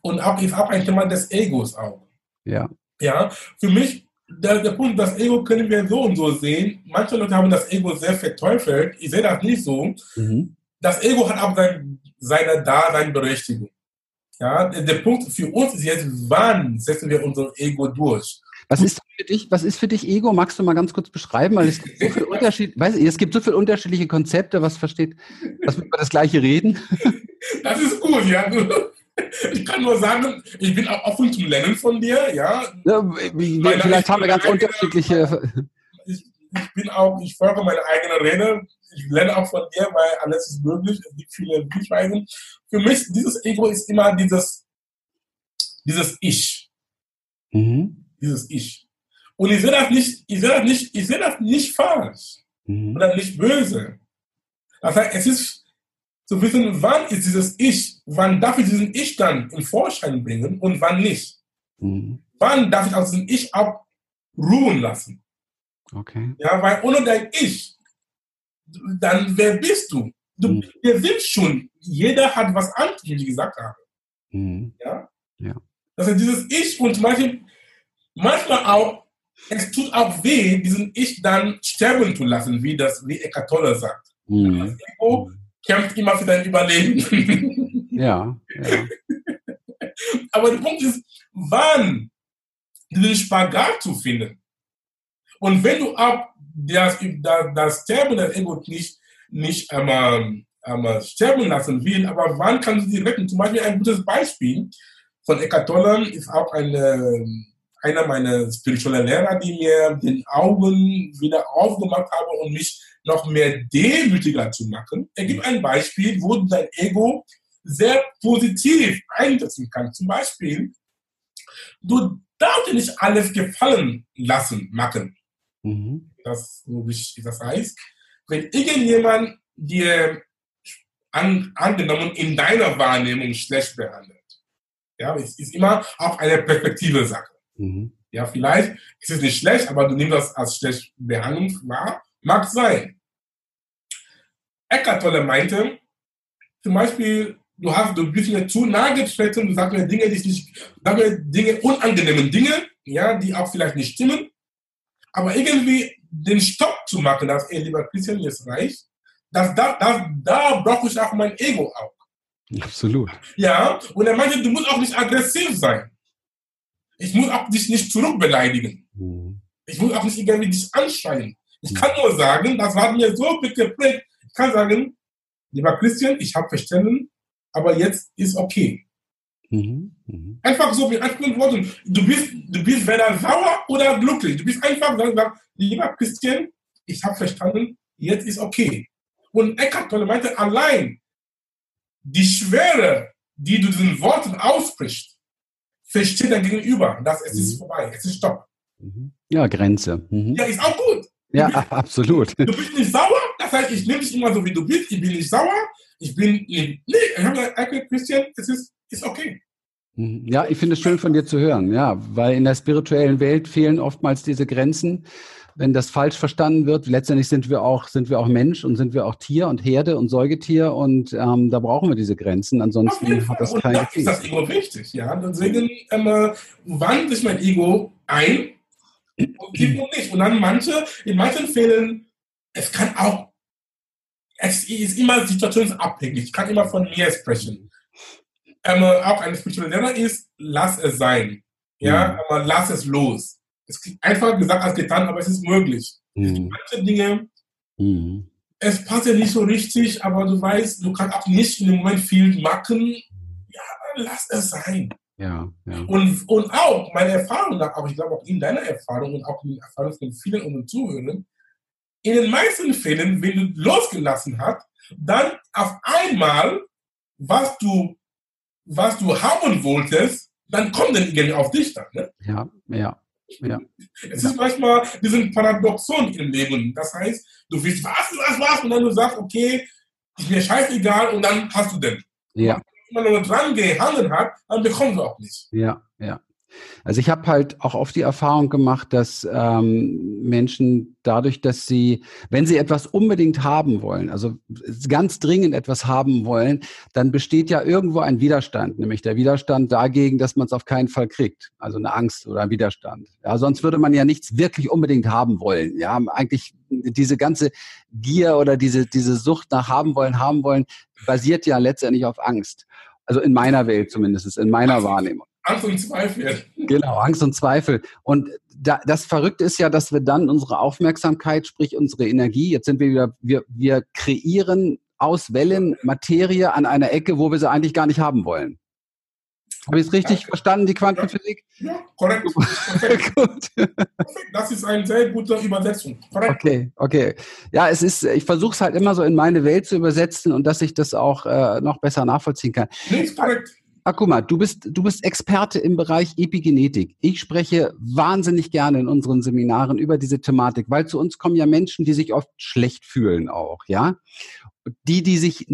und auch ist auch ein Thema des Egos auch. Ja. Ja, für mich, der, der Punkt, das Ego können wir so und so sehen. Manche Leute haben das Ego sehr verteufelt. Ich sehe das nicht so. Mhm. Das Ego hat auch sein, seine Daseinberechtigung. Ja, der, der Punkt für uns ist jetzt, wann setzen wir unser Ego durch? Was ist für dich, was ist für dich Ego? Magst du mal ganz kurz beschreiben? Weil es gibt so viel Unterschied, weiß ich, es gibt so viele unterschiedliche Konzepte, was versteht, was wir über das Gleiche reden. Das ist gut, ja. Ich kann nur sagen, ich bin auch offen zum Lernen von dir, ja. ja wie, vielleicht haben wir ganz eigene, unterschiedliche. Ich, ich, bin auch, ich folge meine eigene Rede. Ich lerne auch von dir, weil alles ist möglich. Es gibt viele Sichtweisen. Für mich, dieses Ego ist immer dieses, dieses Ich. Mhm. Dieses Ich. Und ich sehe das nicht, ich sehe das nicht, ich sehe das nicht falsch. Mhm. Oder nicht böse. Das heißt, es ist zu wissen, wann ist dieses Ich, wann darf ich diesen Ich dann in Vorschein bringen und wann nicht. Mhm. Wann darf ich aus diesem Ich abruhen lassen? Okay. Ja, weil ohne dein Ich, dann wer bist du? du mhm. Wir sind schon, jeder hat was anderes, wie ich gesagt habe. Mhm. Ja? ja. Das ist dieses Ich und Beispiel, manchmal auch es tut auch weh, diesen Ich dann sterben zu lassen, wie das, wie Eckhart Tolle sagt. Mhm. Das Ego kämpft immer für dein Überleben. ja, ja. Aber der Punkt ist, wann diesen Spagat zu finden. Und wenn du ab das, das, das Sterben des Ego nicht, nicht einmal, einmal sterben lassen willst, aber wann kannst du sie retten? Zum Beispiel ein gutes Beispiel von Eckhart Tolle ist auch eine, einer meiner spirituellen Lehrer, die mir den Augen wieder aufgemacht haben und mich noch mehr demütiger zu machen. Er gibt ein Beispiel, wo dein Ego sehr positiv einsetzen kann. Zum Beispiel, du darfst dir nicht alles gefallen lassen, machen. Mhm. Das, so wie das heißt, wenn irgendjemand dir an, angenommen in deiner Wahrnehmung schlecht behandelt, ja, es ist immer auch eine Perspektive Sache. Mhm. Ja, vielleicht ist es nicht schlecht, aber du nimmst das als schlecht Behandlung wahr. Mag sein. Eckart Tolle meinte, zum Beispiel, du hast, du bist mir zu nahe getreten, du sagst mir Dinge, die nicht, sag mir Dinge, unangenehme Dinge, ja, die auch vielleicht nicht stimmen. Aber irgendwie den Stopp zu machen, dass er lieber Christian jetzt reicht, das, da, da, da brauche ich auch mein Ego auch. Absolut. Ja, und er meinte, du musst auch nicht aggressiv sein. Ich muss auch dich nicht zurückbeleidigen. Mhm. Ich muss auch nicht irgendwie dich anschreien. Ich kann nur sagen, das war mir so geprägt. Ich kann sagen, lieber Christian, ich habe verstanden, aber jetzt ist okay. Mhm. Mhm. Einfach so mit einfachen Worten. Du bist, du bist weder sauer oder glücklich. Du bist einfach sagen, lieber Christian, ich habe verstanden, jetzt ist okay. Und Eckhart Tolle meinte, allein die Schwere, die du diesen Worten aussprichst, versteht dein Gegenüber, dass es mhm. ist vorbei, es ist Stopp. Mhm. Ja, Grenze. Mhm. Ja, ist auch gut. Ja, absolut. Du bist nicht sauer, das heißt, ich nehme dich immer so, wie du bist, ich bin nicht sauer, ich bin, nee, ich habe gesagt, Christian, es ist, ist okay. Mhm. Ja, ich finde es schön von dir zu hören, ja, weil in der spirituellen Welt fehlen oftmals diese Grenzen wenn das falsch verstanden wird, letztendlich sind wir auch, sind wir auch Mensch und sind wir auch Tier und Herde und Säugetier und ähm, da brauchen wir diese Grenzen. Ansonsten hat das kein Gefühl. Ist das Ego wichtig, ja. Deswegen ähm, wandelt sich mein Ego ein und gibt nicht. Und dann manche, in manchen Fällen, es kann auch, es ist immer situationsabhängig. Ich kann immer von mir sprechen. Ähm, auch eine spirituelle Lehrer ist, lass es sein. Ja, mhm. aber lass es los es ist einfacher gesagt als getan, aber es ist möglich. Mhm. Manche Dinge, mhm. es passt ja nicht so richtig, aber du weißt, du kannst auch nicht in dem Moment viel machen. Ja, lass es sein. Ja, ja. Und, und auch meine Erfahrung nach, aber ich glaube auch in deiner Erfahrung und auch in der Erfahrung von vielen unseren Zuhörern, in den meisten Fällen, wenn du losgelassen hast, dann auf einmal, was du, was du haben wolltest, dann kommt dann irgendwie auf dich dann. Ne? Ja, ja. Ja. Es ist manchmal diesen Paradoxon im Leben. Das heißt, du willst was, was, was, und dann du sagst, okay, ist mir scheißegal, und dann hast du den. Ja. Man dran gehandelt hat, dann bekommst du auch nicht. Ja, ja. Also ich habe halt auch oft die Erfahrung gemacht, dass ähm, Menschen dadurch, dass sie, wenn sie etwas unbedingt haben wollen, also ganz dringend etwas haben wollen, dann besteht ja irgendwo ein Widerstand, nämlich der Widerstand dagegen, dass man es auf keinen Fall kriegt. Also eine Angst oder ein Widerstand. Ja, sonst würde man ja nichts wirklich unbedingt haben wollen. Ja, eigentlich diese ganze Gier oder diese, diese Sucht nach haben wollen, haben wollen, basiert ja letztendlich auf Angst. Also in meiner Welt zumindest, in meiner Wahrnehmung. Angst und Zweifel. Genau, Angst und Zweifel. Und da, das Verrückte ist ja, dass wir dann unsere Aufmerksamkeit, sprich unsere Energie, jetzt sind wir wieder, wir, wir kreieren aus Wellen Materie an einer Ecke, wo wir sie eigentlich gar nicht haben wollen. Habe ich es richtig ja. verstanden, die Quantenphysik? Ja, korrekt. Gut. Das ist eine sehr gute Übersetzung. Korrekt. Okay, okay. Ja, es ist, ich versuche es halt immer so in meine Welt zu übersetzen und dass ich das auch äh, noch besser nachvollziehen kann. Nee, ist korrekt. Ah, guck mal, du bist, du bist Experte im Bereich Epigenetik. Ich spreche wahnsinnig gerne in unseren Seminaren über diese Thematik, weil zu uns kommen ja Menschen, die sich oft schlecht fühlen auch, ja. Die, die sich,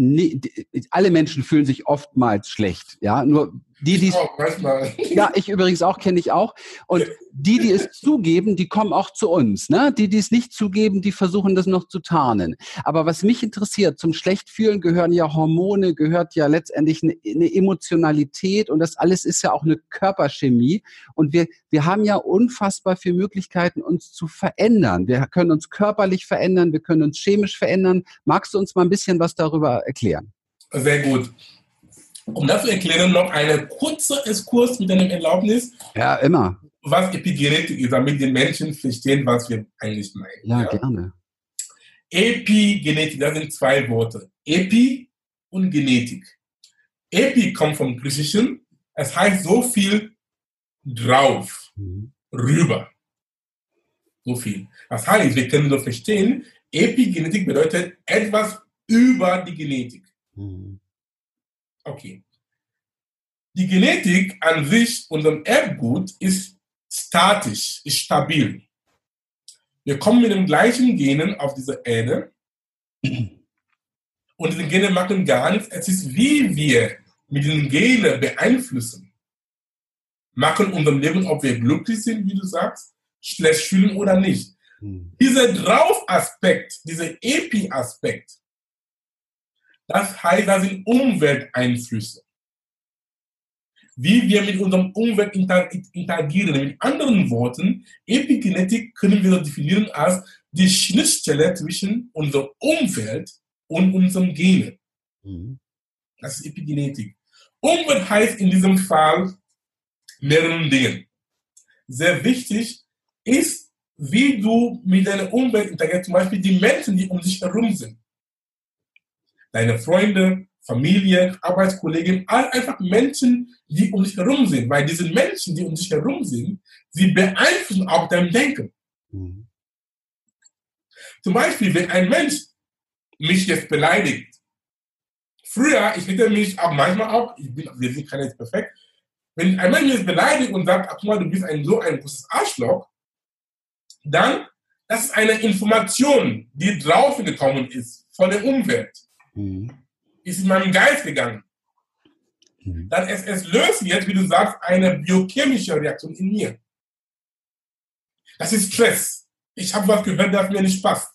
alle Menschen fühlen sich oftmals schlecht, ja. Nur die, die, manchmal. Ja, ich übrigens auch, kenne ich auch. Und die, die es zugeben, die kommen auch zu uns. Ne? Die, die es nicht zugeben, die versuchen das noch zu tarnen. Aber was mich interessiert, zum Schlechtfühlen gehören ja Hormone, gehört ja letztendlich eine, eine Emotionalität und das alles ist ja auch eine Körperchemie. Und wir, wir haben ja unfassbar viele Möglichkeiten, uns zu verändern. Wir können uns körperlich verändern, wir können uns chemisch verändern. Magst du uns mal ein bisschen was darüber erklären? Sehr gut. Um das zu erklären, noch eine kurze Exkurs mit einem Erlaubnis. Ja, immer. Was Epigenetik ist, damit die Menschen verstehen, was wir eigentlich meinen. Ja, ja. gerne. Epigenetik, das sind zwei Worte. Epi und Genetik. Epi kommt vom Griechischen. Es heißt so viel drauf, mhm. rüber. So viel. Das heißt, wir können so verstehen, Epigenetik bedeutet etwas über die Genetik. Mhm. Okay. Die Genetik an sich, unserem Erbgut, ist statisch, ist stabil. Wir kommen mit den gleichen Genen auf diese Erde und diese Gene machen gar nichts. Es ist, wie wir mit den Genen beeinflussen, machen unser Leben, ob wir glücklich sind, wie du sagst, schlecht fühlen oder nicht. Mhm. Dieser Drauf-Aspekt, dieser Epi-Aspekt, das heißt, das sind Umwelteinflüsse. Wie wir mit unserem Umwelt interagieren. Mit anderen Worten, Epigenetik können wir definieren als die Schnittstelle zwischen unserer Umwelt und unserem Gene. Mhm. Das ist Epigenetik. Umwelt heißt in diesem Fall mehrere Dinge. Sehr wichtig ist, wie du mit deiner Umwelt interagierst, zum Beispiel die Menschen, die um dich herum sind deine Freunde, Familie, Arbeitskollegen, einfach Menschen, die um dich herum sind. Weil diese Menschen, die um dich herum sind, sie beeinflussen auch dein Denken. Mhm. Zum Beispiel, wenn ein Mensch mich jetzt beleidigt, früher, ich hätte mich auch manchmal auch, ich bin, wir sind keine perfekt, wenn ein Mensch mich beleidigt und sagt, guck mal, du bist ein so ein großes Arschloch, dann, das ist eine Information, die draußen gekommen ist von der Umwelt mhm. ist in meinem Geist gegangen. Mhm. Dann es, es löst jetzt, wie du sagst, eine biochemische Reaktion in mir. Das ist Stress. Ich habe was gehört, das mir nicht passt.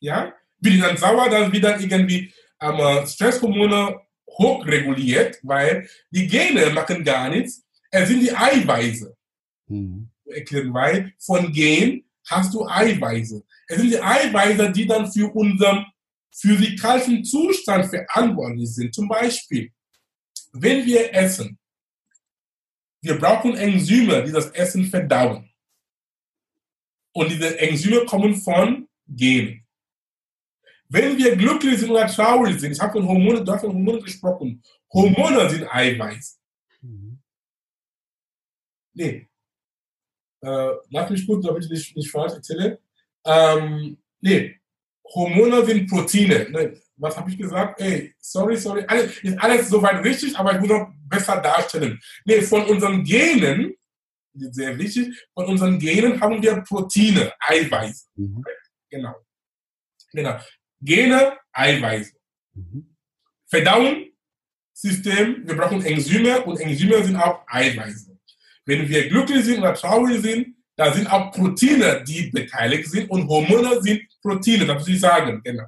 Ja? Bin ich dann sauer, dann wird dann irgendwie ähm, Stresshormone hochreguliert, weil die Gene machen gar nichts. Es sind die Eiweiße. Mhm. Erklären, weil von Gen hast du Eiweiße. Es sind die Eiweiße, die dann für unseren physikalischen Zustand verantwortlich sind. Zum Beispiel, wenn wir essen, wir brauchen Enzyme, die das Essen verdauen. Und diese Enzyme kommen von Genen. Wenn wir glücklich sind oder traurig sind, ich habe von Hormonen, du hast von Hormonen gesprochen. Hormone sind Eiweiß. Mhm. Nee. Äh, lass mich gut, damit ich nicht, nicht falsch erzähle. Ähm, nee, Hormone sind Proteine. Ne? Was habe ich gesagt? Ey, sorry, sorry. Alles, ist alles soweit richtig, aber ich muss noch besser darstellen. Nee, von unseren Genen, sehr wichtig, von unseren Genen haben wir Proteine, Eiweiß. Mhm. Genau. Genau. Gene, Eiweiß. Mhm. Verdauungssystem, wir brauchen Enzyme und Enzyme sind auch Eiweiße. Wenn wir glücklich sind oder traurig sind, da sind auch Proteine, die beteiligt sind und Hormone sind Proteine, das muss ich sagen, genau.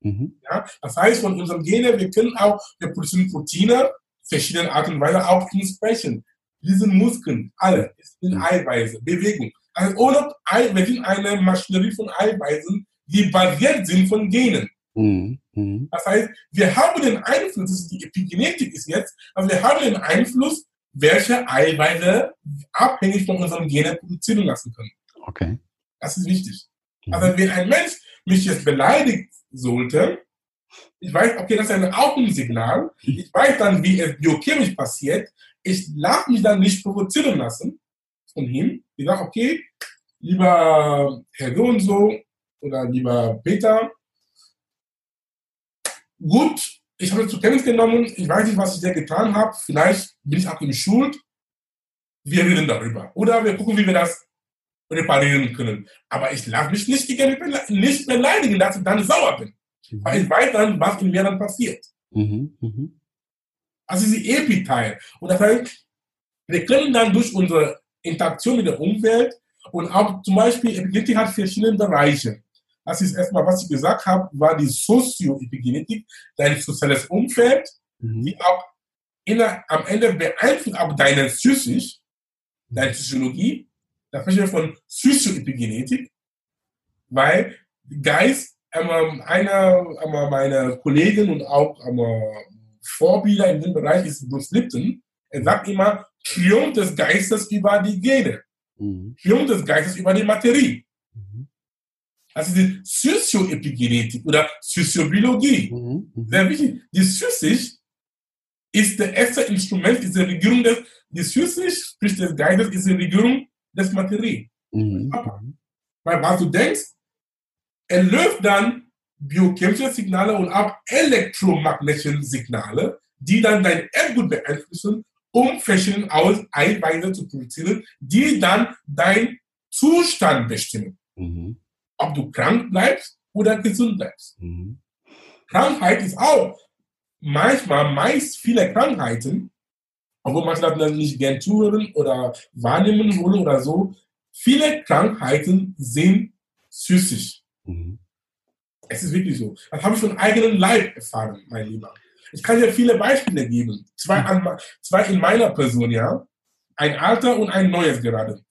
Mhm. Ja, das heißt, von unserem Gene, wir können auch, wir produzieren Proteine, verschiedene Arten und Weise, auch sprechen. Diese Muskeln, alle, sind mhm. Eiweiße, Bewegung. Also ohne Ei, wir sind eine Maschinerie von Eiweißen, die basiert sind von Genen. Mhm. mhm. Das heißt, wir haben den Einfluss, das ist die Epigenetik ist jetzt, also wir haben den Einfluss welche Eiweiße abhängig von unserem Gene produzieren lassen können. Okay. Das ist wichtig. Mhm. Also wenn ein Mensch mich jetzt beleidigt sollte, ich weiß, okay, das ist ein Augensignal. Ich weiß dann, wie es biochemisch passiert. Ich lasse mich dann nicht provozieren lassen von ihm. Ich sage, okay, lieber Herr so und so oder lieber Peter, gut, ich habe es zur Kenntnis genommen, ich weiß nicht, was ich da getan habe, vielleicht bin ich auch in Schuld, wir reden darüber. Oder wir gucken, wie wir das reparieren können. Aber ich lasse mich nicht, nicht beleidigen, dass ich dann sauer bin. Mhm. Weil ich weiß dann, was in mir dann passiert. Mhm. Mhm. Das ist die Epiteil. Und das heißt, wir können dann durch unsere Interaktion mit der Umwelt und auch zum Beispiel Epigenetik hat verschiedene Bereiche. Das ist erstmal, was ich gesagt habe, war die Sozioepigenetik, dein soziales Umfeld, mhm. die auch inner, am Ende beeinflusst auch deine Psychik, deine Psychologie. Da sprechen wir von Sozioepigenetik, weil Geist, einer meiner Kollegen und auch Vorbilder in dem Bereich ist Bruce Lipton. Er sagt immer, Triumph des Geistes über die Gene. Mhm. Triumph des Geistes über die Materie. Also die Sozioepigenetik oder Soziobiologie. Mhm. mhm. Sehr wichtig. Die Psychik ist das erste Instrument, ist die Regierung des, die Psychik, sprich des Geistes, ist die Regierung des Materie. Mhm. Weil was du denkst, er löst dann biochemische Signale und auch elektromagnetische Signale, die dann dein Erbgut beeinflussen, um verschiedene Eiweiße zu produzieren, die dann dein Zustand bestimmen. Mhm. Ob du krank bleibst oder gesund bleibst. Mhm. Krankheit ist auch manchmal, meist viele Krankheiten, obwohl manche das nicht gern zuhören oder wahrnehmen wollen oder so, viele Krankheiten sind psychisch. Mhm. Es ist wirklich so. Das habe ich von eigenem Leib erfahren, mein Lieber. Ich kann dir viele Beispiele geben. Zwei, an, zwei in meiner Person, ja. Ein alter und ein neues gerade.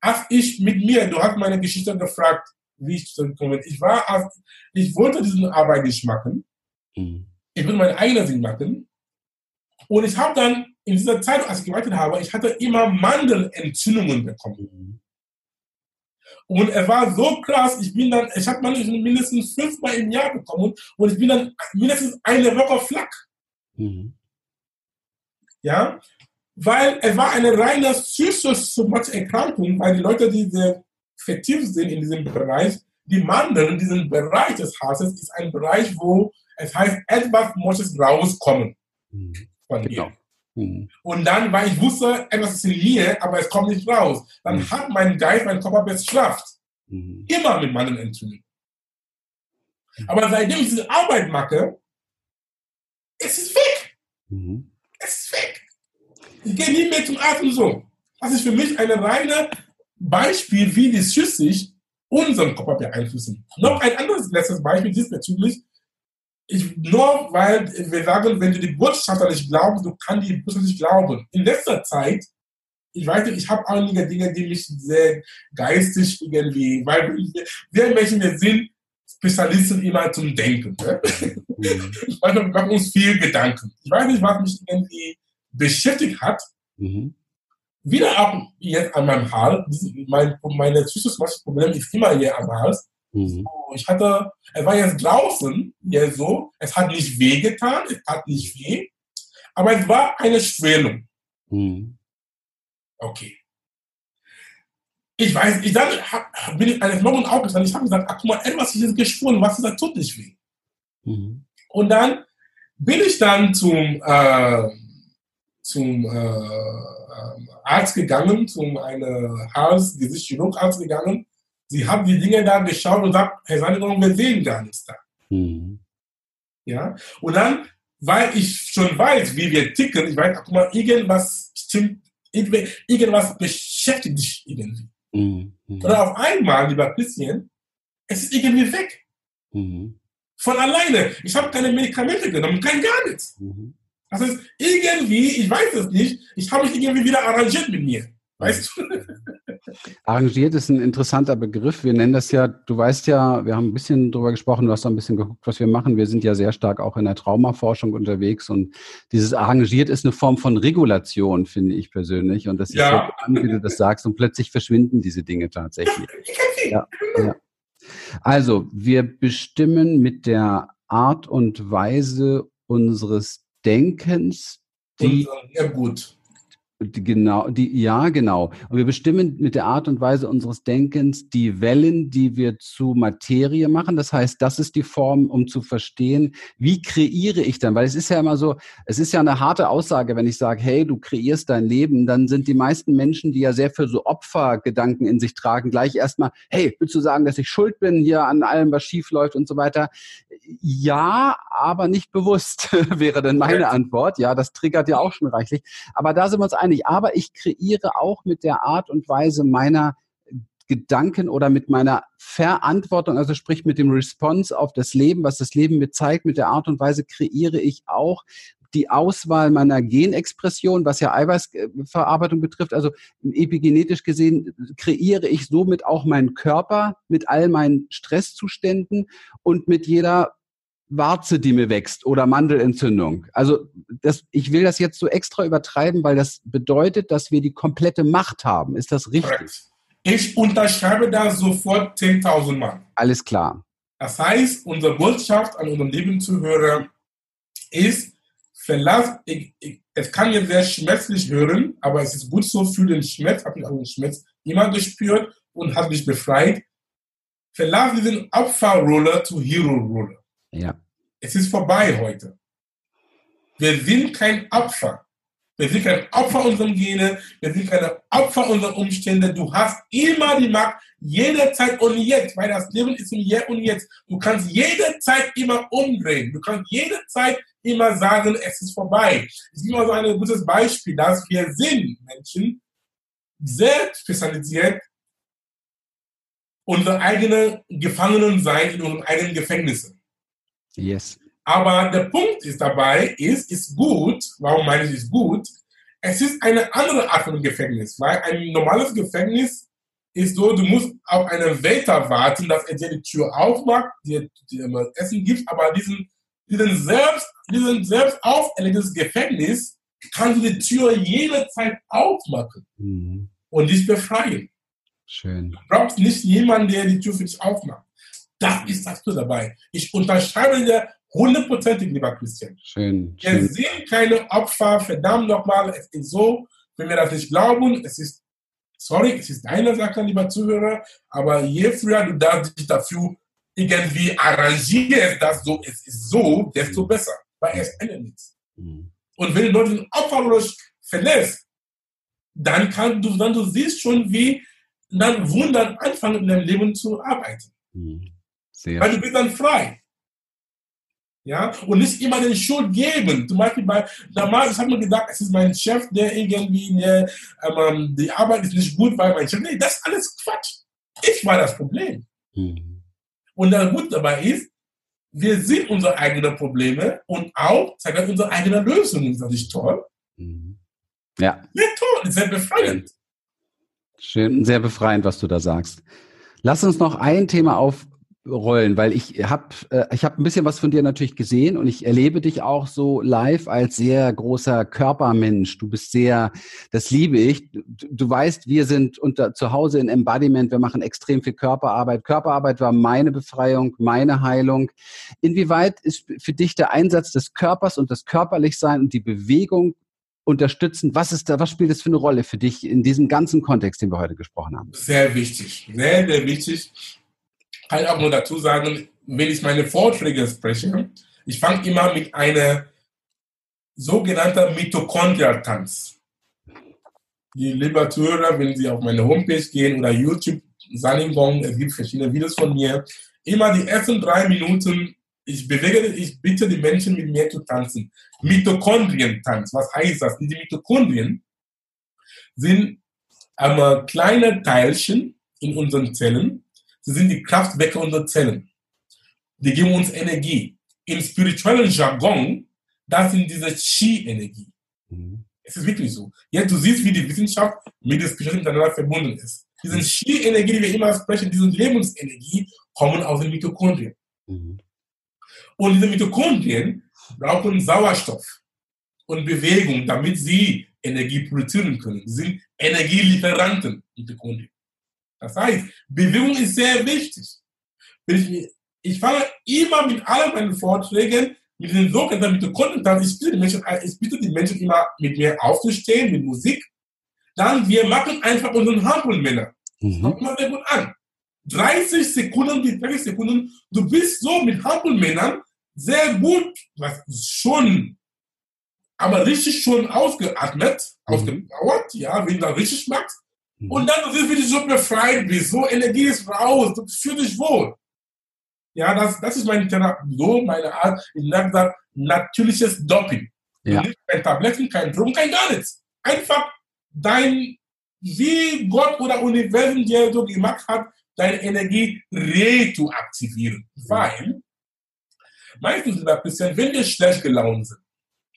Als ich mit mir, du hast meine Geschichte gefragt, wie ich zurückkomme. Ich war, ich wollte diese Arbeit nicht machen. Mhm. Ich wollte meine eigene Sinn machen. Und ich habe dann in dieser Zeit, als ich gewartet habe, ich hatte immer Mandelentzündungen bekommen. Mhm. Und er war so krass, ich bin dann, ich habe mindestens fünfmal im Jahr bekommen und ich bin dann mindestens eine Woche flack. Mhm. Ja, weil es war eine reine psychosomatische Erkrankung, weil die Leute, die sehr vertieft sind in diesem Bereich, die Mandeln, diesen Bereich des Hasses, ist ein Bereich, wo es heißt, etwas muss rauskommen mhm. von genau. Mhm. Und dann, weil ich wusste, etwas ist in mir, aber es kommt nicht raus, dann mhm. hat mein Geist, mein Körper bestraft. Mhm. Immer mit Mandelentzündung. Mhm. Aber seitdem ich diese Arbeit mache, es ist weg. Es ist weg. Ich gehe nie mehr zum Arzt und so. Das ist für mich ein reines Beispiel, wie die Schüssig unseren Körper beeinflussen. Noch ein anderes letztes Beispiel diesbezüglich. Ich, nur weil wir sagen, wenn du die Botschafter nicht glaubst, du kannst die Botschaft nicht glauben. In letzter Zeit, ich weiß nicht, ich habe einige Dinge, die mich sehr geistig irgendwie, weil wir Menschen, wir sind Spezialisten immer zum Denken. Ne? Mhm. Manchmal machen uns viel Gedanken. Ich weiß nicht, was mich irgendwie beschäftigt hat. Mhm. Wieder auch jetzt an meinem Hals. Mein, meine psychische Problem ist immer hier am Hals. Mhm. Ich hatte, er war jetzt draußen, ja so, es hat nicht weh getan, es hat nicht weh, aber es war eine Schwellung. Mhm. Okay. Ich weiß, ich dann hab, bin ich eines Morgens aufgestanden, ich habe gesagt, ach guck mal, etwas ist jetzt geschwollen, was ist das, tut nicht weh. Mhm. Und dann bin ich dann zum, äh, zum äh, Arzt gegangen, zum eine Hals-, Gesicht-, Chirurg-Arzt gegangen. Sie haben die Dinge da geschaut und sagt, Herr Sandegrund, wir sehen gar nichts da. Mhm. Ja, und dann, weil ich schon weiß, wie wir ticken, ich weiß, guck mal, irgendwas stimmt, irgendwas beschäftigt dich irgendwie. Mhm. Und auf einmal, lieber Christian, es ist irgendwie weg. Mhm. Von alleine. Ich habe keine Medikamente genommen, kein gar nichts. Mhm. Das ist irgendwie, ich weiß es nicht, ich habe mich irgendwie wieder arrangiert mit mir. Weißt du? Arrangiert ist ein interessanter Begriff. Wir nennen das ja, du weißt ja, wir haben ein bisschen drüber gesprochen, du hast da ein bisschen geguckt, was wir machen. Wir sind ja sehr stark auch in der Traumaforschung unterwegs und dieses arrangiert ist eine Form von Regulation, finde ich persönlich. Und das ist ja. so, wie du das sagst, und plötzlich verschwinden diese Dinge tatsächlich. Ja, ja. Also, wir bestimmen mit der Art und Weise unseres Denkens die, ja, gut. Genau, die, ja, genau. Und wir bestimmen mit der Art und Weise unseres Denkens die Wellen, die wir zu Materie machen. Das heißt, das ist die Form, um zu verstehen, wie kreiere ich dann? Weil es ist ja immer so, es ist ja eine harte Aussage, wenn ich sage, hey, du kreierst dein Leben, dann sind die meisten Menschen, die ja sehr für so Opfergedanken in sich tragen, gleich erstmal, hey, willst du sagen, dass ich schuld bin hier an allem, was schief läuft und so weiter? Ja, aber nicht bewusst wäre dann meine Antwort. Ja, das triggert ja auch schon reichlich. Aber da sind wir uns einig. Aber ich kreiere auch mit der Art und Weise meiner Gedanken oder mit meiner Verantwortung, also sprich mit dem Response auf das Leben, was das Leben mir zeigt, mit der Art und Weise kreiere ich auch die Auswahl meiner Genexpression, was ja Eiweißverarbeitung betrifft, also epigenetisch gesehen kreiere ich somit auch meinen Körper mit all meinen Stresszuständen und mit jeder Warze, die mir wächst oder Mandelentzündung. Also das, ich will das jetzt so extra übertreiben, weil das bedeutet, dass wir die komplette Macht haben. Ist das richtig? Ich unterschreibe da sofort 10.000 Mal. Alles klar. Das heißt, unsere Botschaft an unseren lieben Zuhörer ist, verlass, ich, ich, es kann jetzt sehr schmerzlich hören, aber es ist gut so für den Schmerz, habe ich auch den Schmerz immer gespürt und habe mich befreit. Verlass diesen Opferroller zu Hero-Roller. Ja. Es ist vorbei heute. Wir sind kein Opfer. Wir sind kein Opfer unserer Gene, wir sind keine Opfer unserer Umstände. Du hast immer die Macht, jederzeit und jetzt, weil das Leben ist im Hier und Jetzt. Du kannst jederzeit immer umdrehen. Du kannst jederzeit immer sagen, es ist vorbei. Es ist immer so ein gutes Beispiel, dass wir sind, Menschen, sehr spezialisiert, unsere eigenen Gefangenen sein in unseren eigenen Gefängnissen. Yes. Aber der Punkt ist dabei, ist, ist gut, warum meine ich ist gut? Es ist eine andere Art von Gefängnis, weil ein normales Gefängnis ist so, du musst auf einen Waiter warten, dass er dir die Tür aufmacht, dir, dir Essen gibt, aber diesen, diesen selbst, diesen selbst auferlegtes Gefängnis kannst du die Tür jederzeit aufmachen mhm. und dich befreien. Schön. Du brauchst nicht jemanden, der die Tür für dich aufmacht. Das ist das du dabei. Ich unterschreibe dir hundertprozentig, lieber Christian. Schön. Wir schön. sind keine Opfer, verdammt nochmal, es ist so, wenn wir das nicht glauben, es ist, sorry, es ist deine Sache, lieber Zuhörer, aber je früher du dich dafür irgendwie arrangieren, dass so, es ist so, desto mhm. besser, weil es ändert nichts. Mhm. Und wenn du dort den Opferlos verlässt, dann kann du, dann du siehst schon, wie dann Wunder anfangen in deinem Leben zu arbeiten. Mhm. Sehr Weil du bist dann frei. Ja, und nicht immer den Schuld geben. Zum Beispiel bei, damals hat man gedacht, es ist mein Chef, der irgendwie, der, ähm, die Arbeit ist nicht gut, weil mein Chef, nee, das ist alles Quatsch. Ich war das Problem. Mhm. Und das Gute dabei ist, wir sind unsere eigenen Probleme und auch zeigen unsere eigene Lösung. Ist das nicht toll? Mhm. Ja. Ja, toll, sehr befreiend. Schön, sehr befreiend, was du da sagst. Lass uns noch ein Thema auf, rollen, weil ich habe äh, ich habe ein bisschen was von dir natürlich gesehen und ich erlebe dich auch so live als sehr großer Körpermensch. Du bist sehr, das liebe ich. Du, du weißt, wir sind unter zu Hause in Embodiment. Wir machen extrem viel Körperarbeit. Körperarbeit war meine Befreiung, meine Heilung. Inwieweit ist für dich der Einsatz des Körpers und das Körperlichsein und die Bewegung unterstützen? Was ist da, was spielt das für eine Rolle für dich in diesem ganzen Kontext, den wir heute gesprochen haben? Sehr wichtig, sehr, sehr wichtig kann ich auch nur dazu sagen, wenn ich meine Vorträge spreche, ich fange immer mit einer sogenannten Mitochondrial-Tanz. Die liebe Zuhörer, wenn Sie auf meine Homepage gehen oder YouTube, Saningong, es gibt verschiedene Videos von mir, immer die ersten drei Minuten, ich bewege, ich bitte die Menschen mit mir zu tanzen. Mitochondrien-Tanz, was heißt das? Die Mitochondrien sind ähm, kleine Teilchen in unseren Zellen, Sie sind die Kraftwerke unserer Zellen. Die geben uns Energie. Im spirituellen Jargon, das sind diese Chi-Energie. Mhm. Es ist wirklich so. Jetzt du siehst, wie die Wissenschaft mit der Spiritualität miteinander verbunden ist. Diese mhm. Chi-Energie, die wir immer sprechen, diese Lebensenergie, kommen aus den Mitochondrien. Mhm. Und diese Mitochondrien brauchen Sauerstoff und Bewegung, damit sie Energie produzieren können. Sie sind Energielieferanten, Mitochondrien. Das heißt, Bewegung ist sehr wichtig. Ich, ich fange immer mit allen meinen Vorträgen mit den sogenannten Mitochondrien, ich bitte, die Menschen, ich bitte die Menschen immer mit mir aufzustehen, mit Musik. Dann wir machen einfach unseren Hampelmänner. Mhm. Kommt mal sehr gut an. 30 Sekunden bis 30 Sekunden, du bist so mit Hampelmännern sehr gut, was schon, aber richtig schon ausgeatmet, mhm. ausgepowert, ja, wenn du das richtig machst. Mhm. Und dann, du bist wirklich so befreit bist, so Energie ist raus, du fühlst dich wohl. Ja, das, das ist meine, so meine Art, ich nenne das natürliches Doping. Ja. Kein Tabletten, kein Drogen, kein gar nichts. Einfach dein, wie Gott oder Universum dir so gemacht hat, deine Energie retroaktivieren. Weil meistens, lieber Christian, wenn wir schlecht gelaunt sind,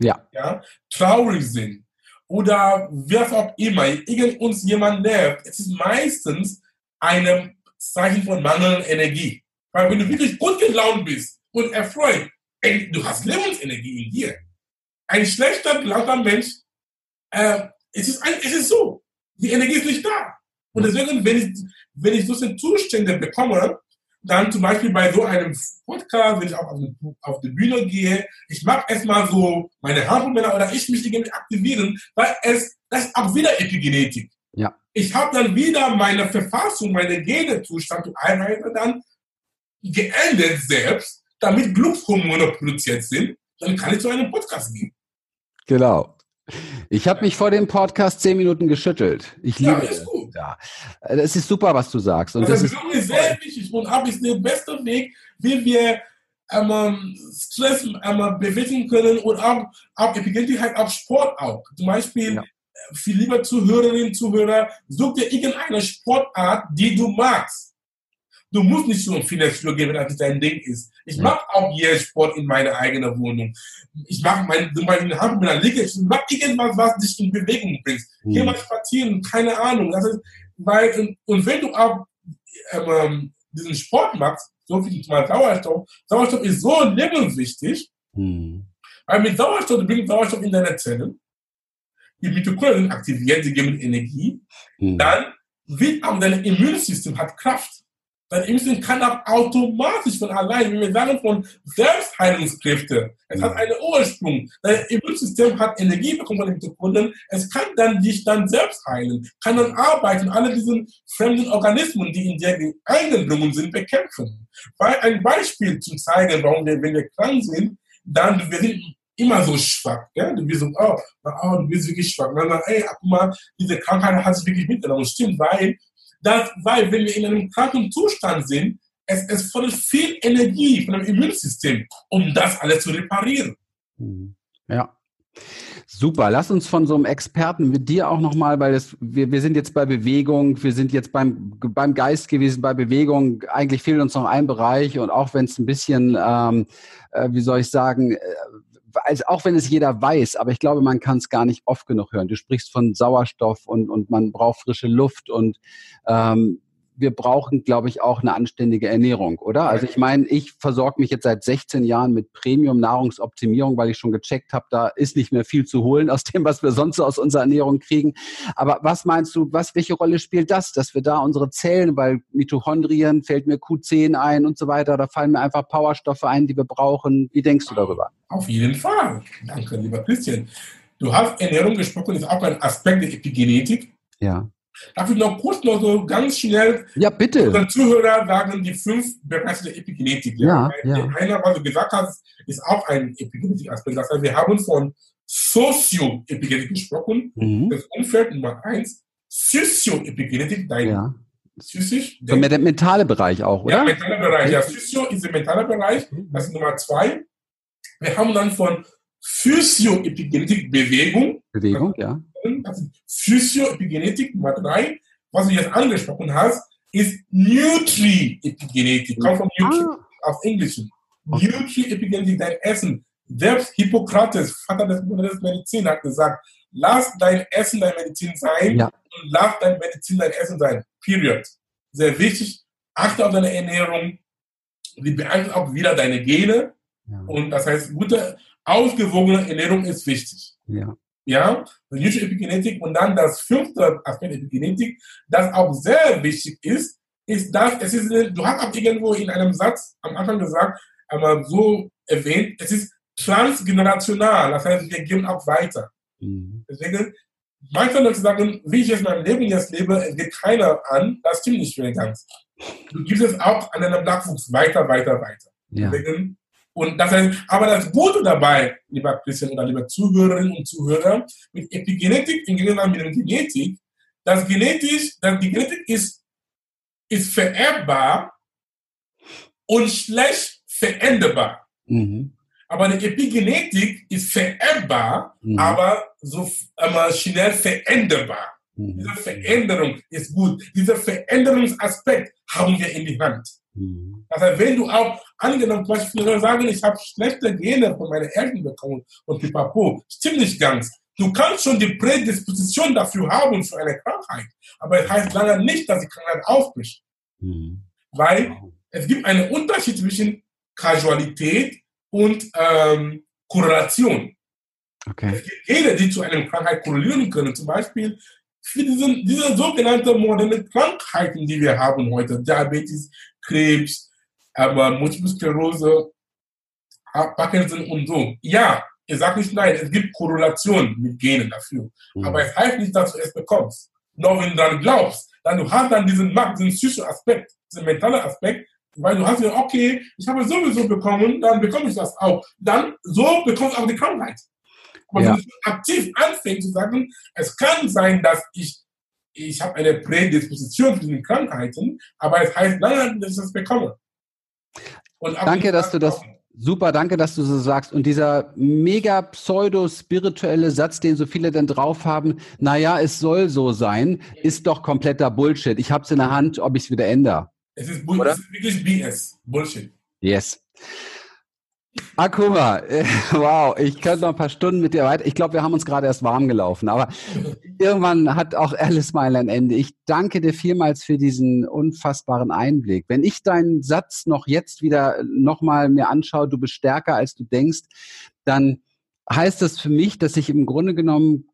ja. Ja, traurig sind oder was auch immer, irgend uns jemand nervt, es ist meistens ein Zeichen von mangelnder Energie. Weil wenn du wirklich gut gelaunt bist und erfreut, du hast Lebensenergie in dir. Ein schlechter, gelaunter Mensch, äh, es, ist ein, es ist so, die Energie ist nicht da. Und deswegen, wenn ich, wenn ich solche Zustände bekomme, dann zum Beispiel bei so einem Podcast, wenn ich auch auf die, Bühne gehe, ich mag erstmal so meine Handmänner oder ich mich irgendwie aktivieren, weil es, das ist auch wieder Epigenetik. Ja. Ich habe dann wieder meine Verfassung, meine Genezustand und Einheiten dann geändert selbst, damit Glückshormone produziert sind, dann kann ich zu einem Podcast gehen. Genau. Ich habe mich vor dem Podcast zehn Minuten geschüttelt. Ich liebe ja, ist gut. Ja. Das ist super, was du sagst. Und das, das ist sehr wichtig und ab ist der beste Weg, wie wir ähm, Stress ähm, bewältigen können und auch, auch Epigenetik halt auch Sport auch. Zum Beispiel, ja. viel lieber Zuhörerinnen und Zuhörer, such dir irgendeine Sportart, die du magst. Du musst nicht so viel Flur geben, wenn das dein Ding ist. Ich ja. mache auch hier Sport in meiner eigenen Wohnung. Ich mache mein, meine Hand mit der Liege. Ich mache irgendwas, was dich in Bewegung bringt. Mhm. Geh mal spazieren, keine Ahnung. Das ist, weil, und, und wenn du auch ähm, ähm diesen Sport machst, so wie zum Beispiel Sauerstoff, Sauerstoff ist so lebenswichtig, mhm. weil mit Sauerstoff, du bringst Sauerstoff in deine Zellen, die Mitochondrien aktivieren, sie geben Energie, mhm. dann wird auch dein Immunsystem hat Kraft. Dein Immunsystem kann auch automatisch von allein, wie wir sagen, von Selbstheilungskräfte. Es hat einen Ursprung. Dein Immunsystem hat Energie bekommen von den Mitochondrien. Es kann dann dich dann selbst heilen, kann dann arbeiten, alle diese fremden Organismen, die in dir eingedrungen sind, bekämpfen. Weil ein Beispiel zu zeigen, warum wir, wenn wir krank sind, dann wir sind immer so schwach. Ja? Du bist so, oh, oh, du bist wirklich schwach. Und dann, ey, guck mal, diese Krankheit hat sich wirklich mitgenommen. Stimmt, weil dass, weil wenn wir in einem kranken Zustand sind, es, es fordert viel Energie von dem Immunsystem, um das alles zu reparieren. Mhm. Ja. Super, lass uns von so einem Experten mit dir auch nochmal, weil das, wir, wir sind jetzt bei Bewegung, wir sind jetzt beim, beim Geist gewesen, bei Bewegung. Eigentlich fehlt uns noch ein Bereich und auch wenn es ein bisschen, ähm, äh, wie soll ich sagen, äh, also auch wenn es jeder weiß, aber ich glaube, man kann es gar nicht oft genug hören. Du sprichst von Sauerstoff und, und man braucht frische Luft und ähm, wir brauchen, glaube ich, auch eine anständige Ernährung, oder? Also ich meine, ich versorge mich jetzt seit 16 Jahren mit Premium-Nahrungsoptimierung, weil ich schon gecheckt habe, da ist nicht mehr viel zu holen aus dem, was wir sonst so aus unserer Ernährung kriegen. Aber was meinst du, was, welche Rolle spielt das, dass wir da unsere Zellen, weil Mitochondrien fällt mir Q10 ein und so weiter, da fallen mir einfach Powerstoffe ein, die wir brauchen. Wie denkst du darüber? Auf jeden Fall. Danke, lieber Christian. Du hast Ernährung gesprochen, ist auch ein Aspekt der Epigenetik. Ja. Darf ich noch kurz noch so ganz schnell ja, bitte. unseren Zuhörer sagen, die fünf Bereiche der Epigenetik. Ja, ja. ja. Einer, was du gesagt hast, ist auch ein Epigenetik-Aspekt. Das heißt, wir haben von Sozioepigenetik gesprochen. Mhm. Das Umfeld Nummer eins. Sozioepigenetik, dein ja. Psychisch. So der mentale Bereich auch, oder? Ja, mentale Bereich. Ja, Physio ist der mentale Bereich. Mhm. Das ist Nummer zwei. Wir haben dann von Physio-Epigenetik Bewegung. Bewegung, ja. Physio-Epigenetik Nummer drei. Was du jetzt angesprochen hast, ist Nutri-Epigenetik. Kommt von Nutri ah. auf Englisch. Nutri-Epigenetik, dein Essen. Selbst Hippokrates, Vater des modernen Medizin, hat gesagt, lass dein Essen dein Medizin sein ja. und lass dein Medizin dein Essen sein. Period. Sehr wichtig. Achte auf deine Ernährung. Die beeinflusst auch wieder deine Gene. Ja. Und das heißt, gute ausgewogene Ernährung ist wichtig. Ja. Ja, Nutri Epigenetik. Und dann das fünfte Aspekt der Epigenetik, das auch sehr wichtig ist, ist, dass es ist, du hast auch irgendwo in einem Satz am Anfang gesagt, aber so erwähnt, es ist transgenerational. Das heißt, wir gehen auch weiter. Mhm. Deswegen, manche Leute sagen, wie ich jetzt mein Leben jetzt lebe, es geht keiner an. Das stimmt nicht für ganz. Du gibst es auch an deinem Nachwuchs weiter, weiter, weiter. Ja. Deswegen, und das heißt, aber das Gute dabei, lieber Christian oder lieber Zuhörerinnen und Zuhörer, mit Epigenetik im Gegensatz mit der Genetik, das genetisch, das die Genetik ist, ist vererbbar und schlecht veränderbar. Mhm. Aber die Epigenetik ist vererbbar, mhm. aber so aber schnell veränderbar. Mhm. Diese Veränderung ist gut. Dieser Veränderungsaspekt haben wir in die Hand. Mhm. Das heißt, wenn du auch angenommen, zum Beispiel sagen, ich habe schlechte Gene von meinen Eltern bekommen und pipapo, stimmt nicht ganz. Du kannst schon die Prädisposition dafür haben für eine Krankheit, aber es heißt lange nicht, dass die Krankheit aufbricht. Mhm. Weil es gibt einen Unterschied zwischen Kausalität und ähm, Korrelation. Okay. Es gibt Gene, die zu einer Krankheit korrelieren können. Zum Beispiel für diesen, diese sogenannten modernen Krankheiten, die wir haben heute, Diabetes, Krebs, aber Multiple Sklerose, Parkinson und so. Ja, ich sage nicht nein, es gibt Korrelation mit Genen dafür. Mhm. Aber es heißt nicht, dass du es bekommst. Nur wenn du dann glaubst, dann du hast dann diesen, diesen psychischen Aspekt, diesen mentalen Aspekt, weil du hast ja, okay, ich habe sowieso bekommen, dann bekomme ich das auch. Dann so bekommst du auch die Krankheit. Aber ja. wenn du aktiv anfängst zu sagen, es kann sein, dass ich, ich habe eine Prädisposition für diese Krankheiten, aber es heißt lange, dass ich das bekomme. Danke, dass du das. Super, danke, dass du so sagst. Und dieser mega pseudo-spirituelle Satz, den so viele dann drauf haben, naja, es soll so sein, ist doch kompletter Bullshit. Ich habe es in der Hand, ob ich es wieder ändere. Es ist, Bull es ist wirklich BS. Bullshit. Yes. Akuma, wow, ich könnte noch ein paar Stunden mit dir weiter. Ich glaube, wir haben uns gerade erst warm gelaufen, aber irgendwann hat auch Alice mal ein Ende. Ich danke dir vielmals für diesen unfassbaren Einblick. Wenn ich deinen Satz noch jetzt wieder nochmal mir anschaue, du bist stärker als du denkst, dann heißt das für mich, dass ich im Grunde genommen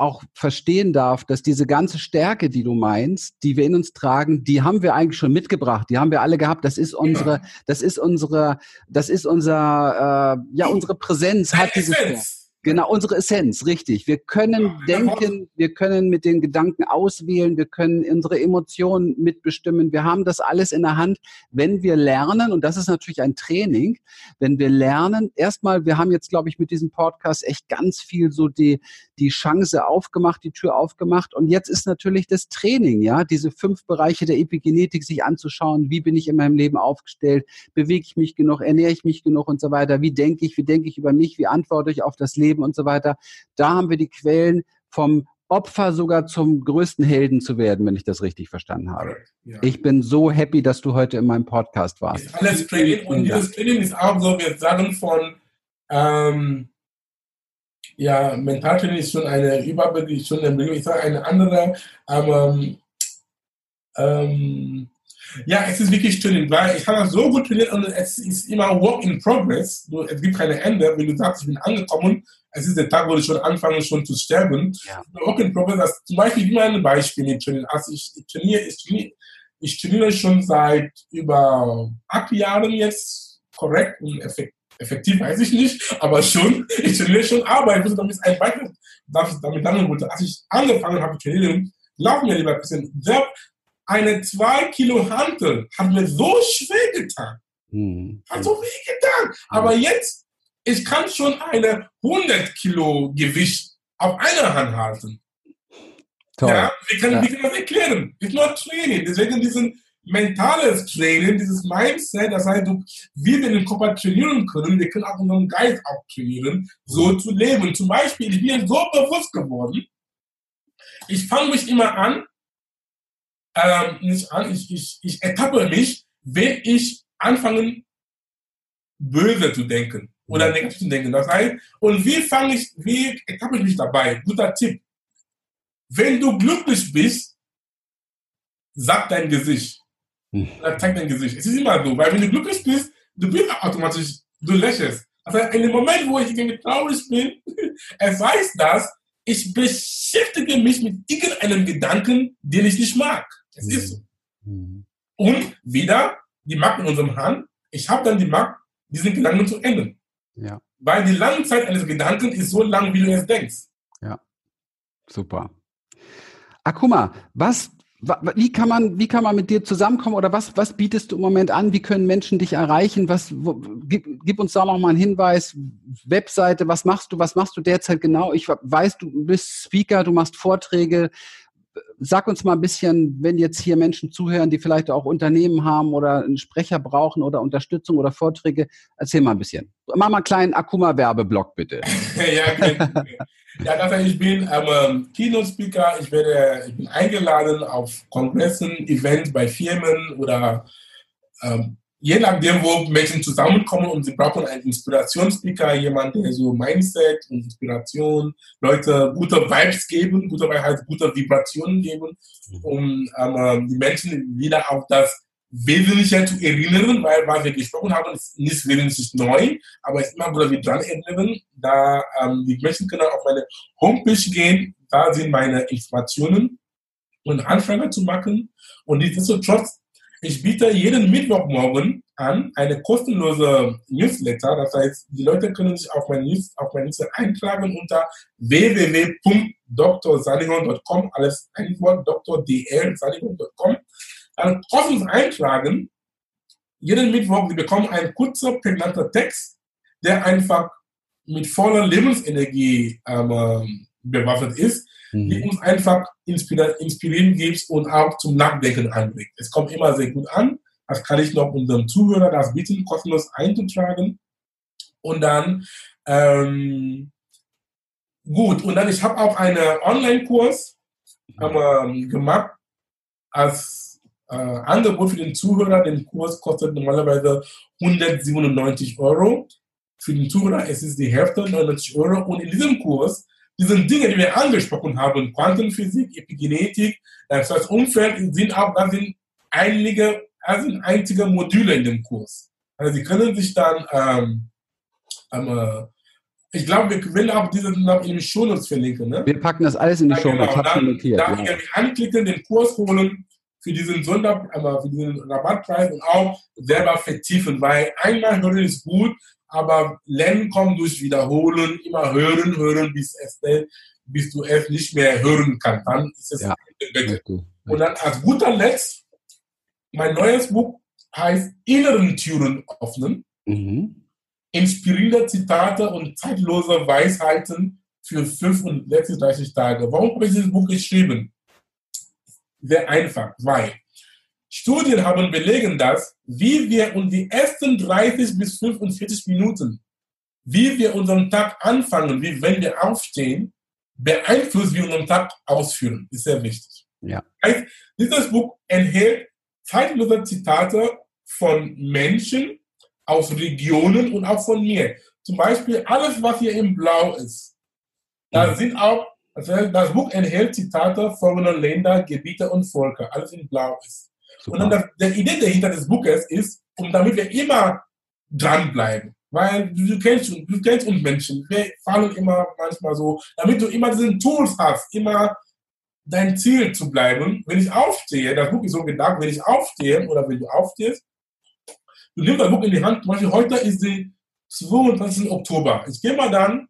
auch verstehen darf, dass diese ganze Stärke, die du meinst, die wir in uns tragen, die haben wir eigentlich schon mitgebracht, die haben wir alle gehabt. Das ist unsere, das ist unsere, das ist unser, äh, ja, unsere Präsenz hat diese Stärke. Genau, unsere Essenz, richtig. Wir können denken, wir können mit den Gedanken auswählen, wir können unsere Emotionen mitbestimmen. Wir haben das alles in der Hand, wenn wir lernen, und das ist natürlich ein Training, wenn wir lernen, erstmal, wir haben jetzt, glaube ich, mit diesem Podcast echt ganz viel so die, die Chance aufgemacht, die Tür aufgemacht. Und jetzt ist natürlich das Training, ja, diese fünf Bereiche der Epigenetik sich anzuschauen. Wie bin ich in meinem Leben aufgestellt? Bewege ich mich genug? Ernähre ich mich genug und so weiter? Wie denke ich? Wie denke ich über mich? Wie antworte ich auf das Leben? Leben und so weiter. Da haben wir die Quellen vom Opfer sogar zum größten Helden zu werden, wenn ich das richtig verstanden habe. Ja. Ich bin so happy, dass du heute in meinem Podcast warst. Ist alles Training und dieses Training ist auch so, wir sagen von ähm, ja, Mentaltraining ist schon eine Überbegriff, schon eine, ich sage eine andere, aber ähm, ja, es ist wirklich Training, weil ich habe so gut trainiert und es ist immer Work in Progress. Es gibt keine Ende. Wenn du sagst, ich bin angekommen, es ist der Tag, wo ich schon anfange, schon zu sterben. Ja. Work in Progress, das, zum Beispiel immer ein Beispiel mit Training. Also ich, ich, trainiere, ich, trainiere, ich trainiere schon seit über acht Jahren jetzt korrekt und effektiv effektiv weiß ich nicht, aber schon, ich trainiere schon, aber ich muss damit ein Beispiel, damit sagen wollte, als ich angefangen habe zu trainieren, glaub mir lieber ein bisschen, eine 2 Kilo Hantel hat mir so schwer getan. Mhm. Hat so weh getan. Aber jetzt, ich kann schon eine 100 Kilo Gewicht auf einer Hand halten. Toll. Ja, wir können, ja. wir können das erklären. Ist nur Training. Deswegen diesen mentales Training, dieses Mindset, das heißt, wie wir den Körper trainieren können, wir können auch unseren Geist auch trainieren, so zu leben. Zum Beispiel, ich bin so bewusst geworden, ich fange mich immer an, ähm, nicht an, ich, ich, ich ertappe mich, wenn ich anfange, böse zu denken oder negativ zu denken. Das heißt, und wie fange ich, wie ertappe ich mich dabei? Guter Tipp. Wenn du glücklich bist, sag dein Gesicht. Hm. Zeig dein Gesicht. Es ist immer so, weil wenn du glücklich bist, du bist automatisch, du lächelst. Also in dem Moment, wo ich irgendwie traurig bin, es heißt das, ich beschäftige mich mit irgendeinem Gedanken, den ich nicht mag. Es mhm. ist so. Mhm. Und wieder die Macht in unserem Hand. Ich habe dann die Macht, diesen Gedanken zu ändern. Ja. Weil die Langzeit eines Gedanken ist so lang, wie du es denkst. Ja, super. Akuma, was wie kann man, wie kann man mit dir zusammenkommen oder was, was bietest du im Moment an? Wie können Menschen dich erreichen? Was, wo, gib, gib, uns da noch mal einen Hinweis. Webseite, was machst du? Was machst du derzeit genau? Ich weiß, du bist Speaker, du machst Vorträge. Sag uns mal ein bisschen, wenn jetzt hier Menschen zuhören, die vielleicht auch Unternehmen haben oder einen Sprecher brauchen oder Unterstützung oder Vorträge. Erzähl mal ein bisschen. Mach mal einen kleinen Akuma-Werbeblock bitte. ja. Ja, ich bin ähm, Keynote-Speaker. Ich, ich bin eingeladen auf Kongressen, Events bei Firmen oder ähm, je nachdem, wo Menschen zusammenkommen und sie brauchen einen Inspirationsspeaker, jemand, der so Mindset und Inspiration, Leute gute Vibes geben, gute heißt gute Vibrationen geben, mhm. um ähm, die Menschen wieder auf das Wesentliche zu erinnern, weil was wir gesprochen haben, ist nicht wesentlich neu, aber es ist immer gut, wir dran erinnern. Da ähm, die Menschen können auf meine Homepage gehen, da sind meine Informationen und Anfragen zu machen. Und nichtsdestotrotz, ich biete jeden Mittwochmorgen an eine kostenlose Newsletter. Das heißt, die Leute können sich auf mein, News, auf mein Newsletter eintragen unter www.drsaligon.com, alles ein Wort, drdlsaligon.com dann kostenlos eintragen. Jeden Mittwoch, Sie bekommen einen kurzen, prägnanter Text, der einfach mit voller Lebensenergie ähm, bewaffnet ist, mhm. die uns einfach inspirieren gibt und auch zum Nachdenken anregt. Es kommt immer sehr gut an. Das kann ich noch unserem Zuhörer das bitten, kostenlos einzutragen. Und dann, ähm, gut, und dann, ich habe auch einen Online-Kurs ähm, gemacht als äh, Angebot für den Zuhörer, den Kurs kostet normalerweise 197 Euro. Für den Zuhörer ist es die Hälfte, 99 Euro. Und in diesem Kurs, diese Dinge, die wir angesprochen haben, Quantenphysik, Epigenetik, das Umfeld, sind auch, da sind einige, da sind einzige Module in dem Kurs. Also Sie können sich dann, ähm, ähm, ich glaube, wir werden auch diese in den Shownotes verlinken. Ne? Wir packen das alles in die ja, Shownotes. Genau. Dann, dann ja. anklicken, den Kurs holen für diesen Sonder, aber für diesen Rabattpreis und auch selber vertiefen, weil einmal hören ist gut, aber Lernen kommt durch Wiederholen, immer hören, hören, bis, es, bis du es nicht mehr hören kannst. Dann ist es ja. Und dann als guter Letzt, mein neues Buch heißt Inneren Türen öffnen. Mhm. Inspirierende Zitate und zeitlose Weisheiten für 35 Tage. Warum habe ich dieses Buch geschrieben? sehr einfach, weil Studien haben belegen, dass wie wir uns die ersten 30 bis 45 Minuten, wie wir unseren Tag anfangen, wie wenn wir aufstehen, beeinflusst, wie wir unseren Tag ausführen. Ist sehr wichtig. Ja. Heißt, dieses Buch enthält zeitlose Zitate von Menschen aus Regionen und auch von mir. Zum Beispiel alles, was hier im Blau ist. Da mhm. sind auch das, das Buch enthält Zitate folgender Länder, Gebiete und Völker, alles in Blau ist. Super. Und dann die Idee dahinter des Buches ist, um damit wir immer dranbleiben. Weil du kennst, du kennst uns Menschen, wir fallen immer manchmal so, damit du immer diesen Tools hast, immer dein Ziel zu bleiben. Wenn ich aufstehe, das Buch ist so gedacht, wenn ich aufstehe oder wenn du aufstehst, du nimmst das Buch in die Hand, zum Beispiel heute ist der 22. Oktober. Ich gehe mal dann,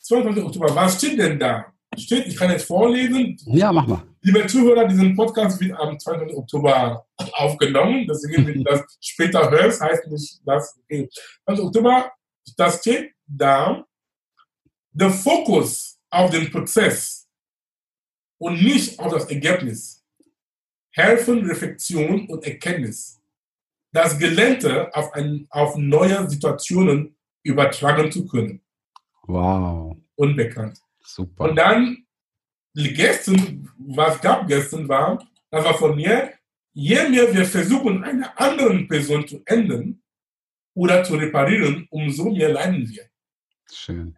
22. Oktober, was steht denn da? Steht. Ich kann jetzt vorlesen. Ja, mach mal. Liebe Zuhörer, diesen Podcast wird am 2. Oktober aufgenommen. Deswegen, wenn du das später hörst, heißt nicht, dass, okay. 2. Oktober, das steht da, der Fokus auf den Prozess und nicht auf das Ergebnis helfen Reflexion und Erkenntnis. Das Gelernte auf, ein, auf neue Situationen übertragen zu können. Wow. Unbekannt. Super. Und dann gestern, was gab gestern war, das war von mir, je mehr wir versuchen, eine andere Person zu ändern oder zu reparieren, umso mehr leiden wir. Schön.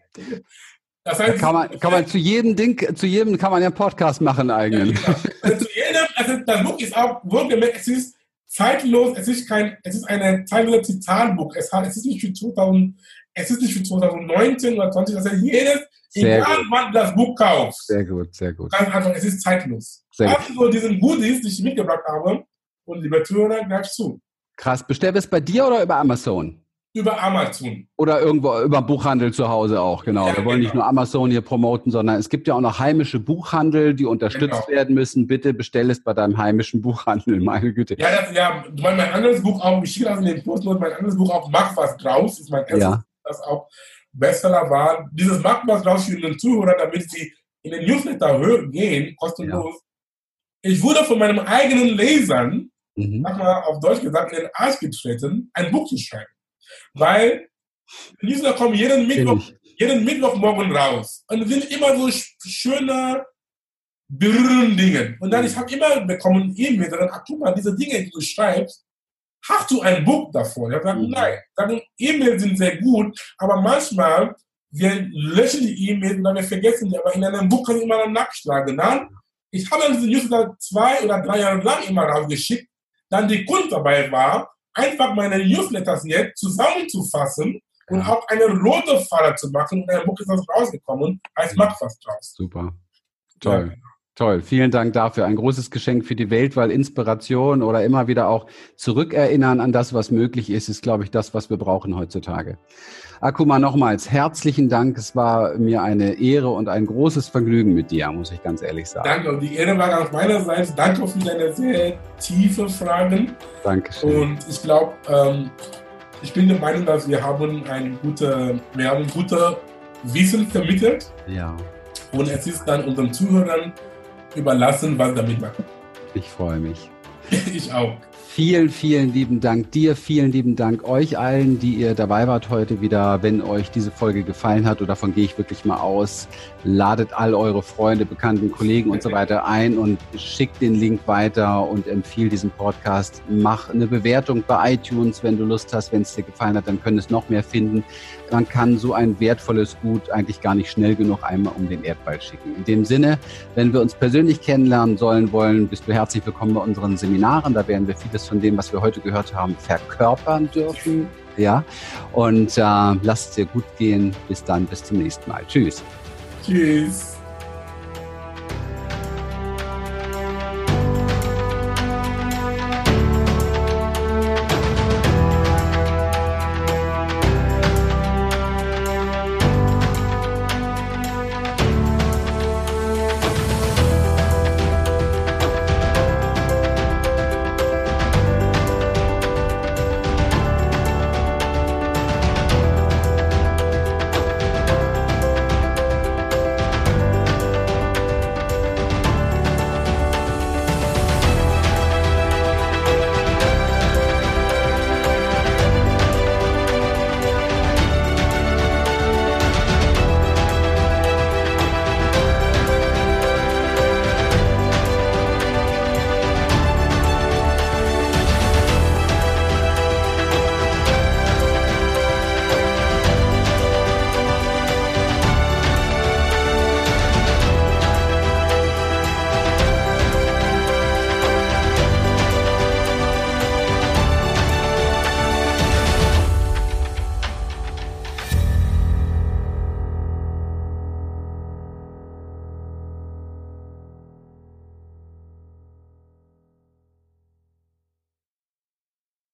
Das heißt, kann man, kann man zu jedem Ding, zu jedem kann man ja einen Podcast machen eigentlich. Ja, also zu jedem, also das Buch ist auch wohlgemerkt, es ist zeitlos, es ist kein, es ist eine zeitlose Zitatbuch. Es, hat, es ist nicht für 2000, es ist nicht für 2019 oder 20, das heißt jedes sehr Egal, gut. wann das Buch kauft. Sehr gut, sehr gut. Ganz einfach, es ist zeitlos. Sehr sind so diesen Goodies, die ich mitgebracht habe. Und liebe Zuhörer, gleich zu. Krass. Bestellt es bei dir oder über Amazon? über Amazon. Oder irgendwo über Buchhandel zu Hause auch, genau. Ja, Wir wollen genau. nicht nur Amazon hier promoten, sondern es gibt ja auch noch heimische Buchhandel, die unterstützt genau. werden müssen. Bitte bestell es bei deinem heimischen Buchhandel, meine Güte. Ja, das, ja mein, mein anderes Buch auch, ich schicke das in den Post, mein anderes Buch auch, Mach was draus, ist mein erstes, ja. das auch Bestseller war. Dieses draus für den Zuhörer, damit sie in den Newsletter gehen, kostenlos. Ja. Ich wurde von meinen eigenen Lesern, mhm. mal auf Deutsch gesagt, in den Arsch getreten, ein Buch zu schreiben. Weil Newsletter kommen jeden Mittwoch, jeden Mittwochmorgen raus und sind immer so schöne berührende Dinge. Und dann, ich habe immer bekommen E-Mails, dann, ach, guck mal, diese Dinge, die du schreibst, hast du ein Buch davon? Ich habe gesagt, nein. E-Mails sind sehr gut, aber manchmal, wir löschen die E-Mails und dann wir vergessen die, aber in einem Buch kann ich immer nachschlagen. Dann, ich habe diese Newsletter zwei oder drei Jahre lang immer rausgeschickt, dann die Kunst dabei war, einfach meine Newsletters jetzt zusammenzufassen und auch eine rote Falle zu machen. Und ein Buch ist das rausgekommen, Mach was draus. Super. Toll. Ja. Toll, vielen Dank dafür. Ein großes Geschenk für die Welt, weil Inspiration oder immer wieder auch zurückerinnern an das, was möglich ist, ist, glaube ich, das, was wir brauchen heutzutage. Akuma, nochmals herzlichen Dank. Es war mir eine Ehre und ein großes Vergnügen mit dir, muss ich ganz ehrlich sagen. Danke und die Ehre war auf meiner Seite. Danke für deine sehr tiefe Fragen. Dankeschön. Und ich glaube, ähm, ich bin der Meinung, dass wir haben ein gute, wir haben gute Wissen vermittelt. Ja. Und es ist dann unseren Zuhörern überlassen, was damit machen. Ich freue mich. ich auch. Vielen, vielen lieben Dank dir, vielen lieben Dank euch allen, die ihr dabei wart heute wieder. Wenn euch diese Folge gefallen hat, und davon gehe ich wirklich mal aus, ladet all eure Freunde, Bekannten, Kollegen und so weiter ein und schickt den Link weiter und empfiehlt diesen Podcast. Mach eine Bewertung bei iTunes, wenn du Lust hast. Wenn es dir gefallen hat, dann können es noch mehr finden. Man kann so ein wertvolles Gut eigentlich gar nicht schnell genug einmal um den Erdball schicken. In dem Sinne, wenn wir uns persönlich kennenlernen sollen wollen, bist du herzlich willkommen bei unseren Seminaren. Da werden wir vieles von dem, was wir heute gehört haben, verkörpern dürfen. Ja, und äh, lasst es dir gut gehen. Bis dann, bis zum nächsten Mal. Tschüss. Tschüss.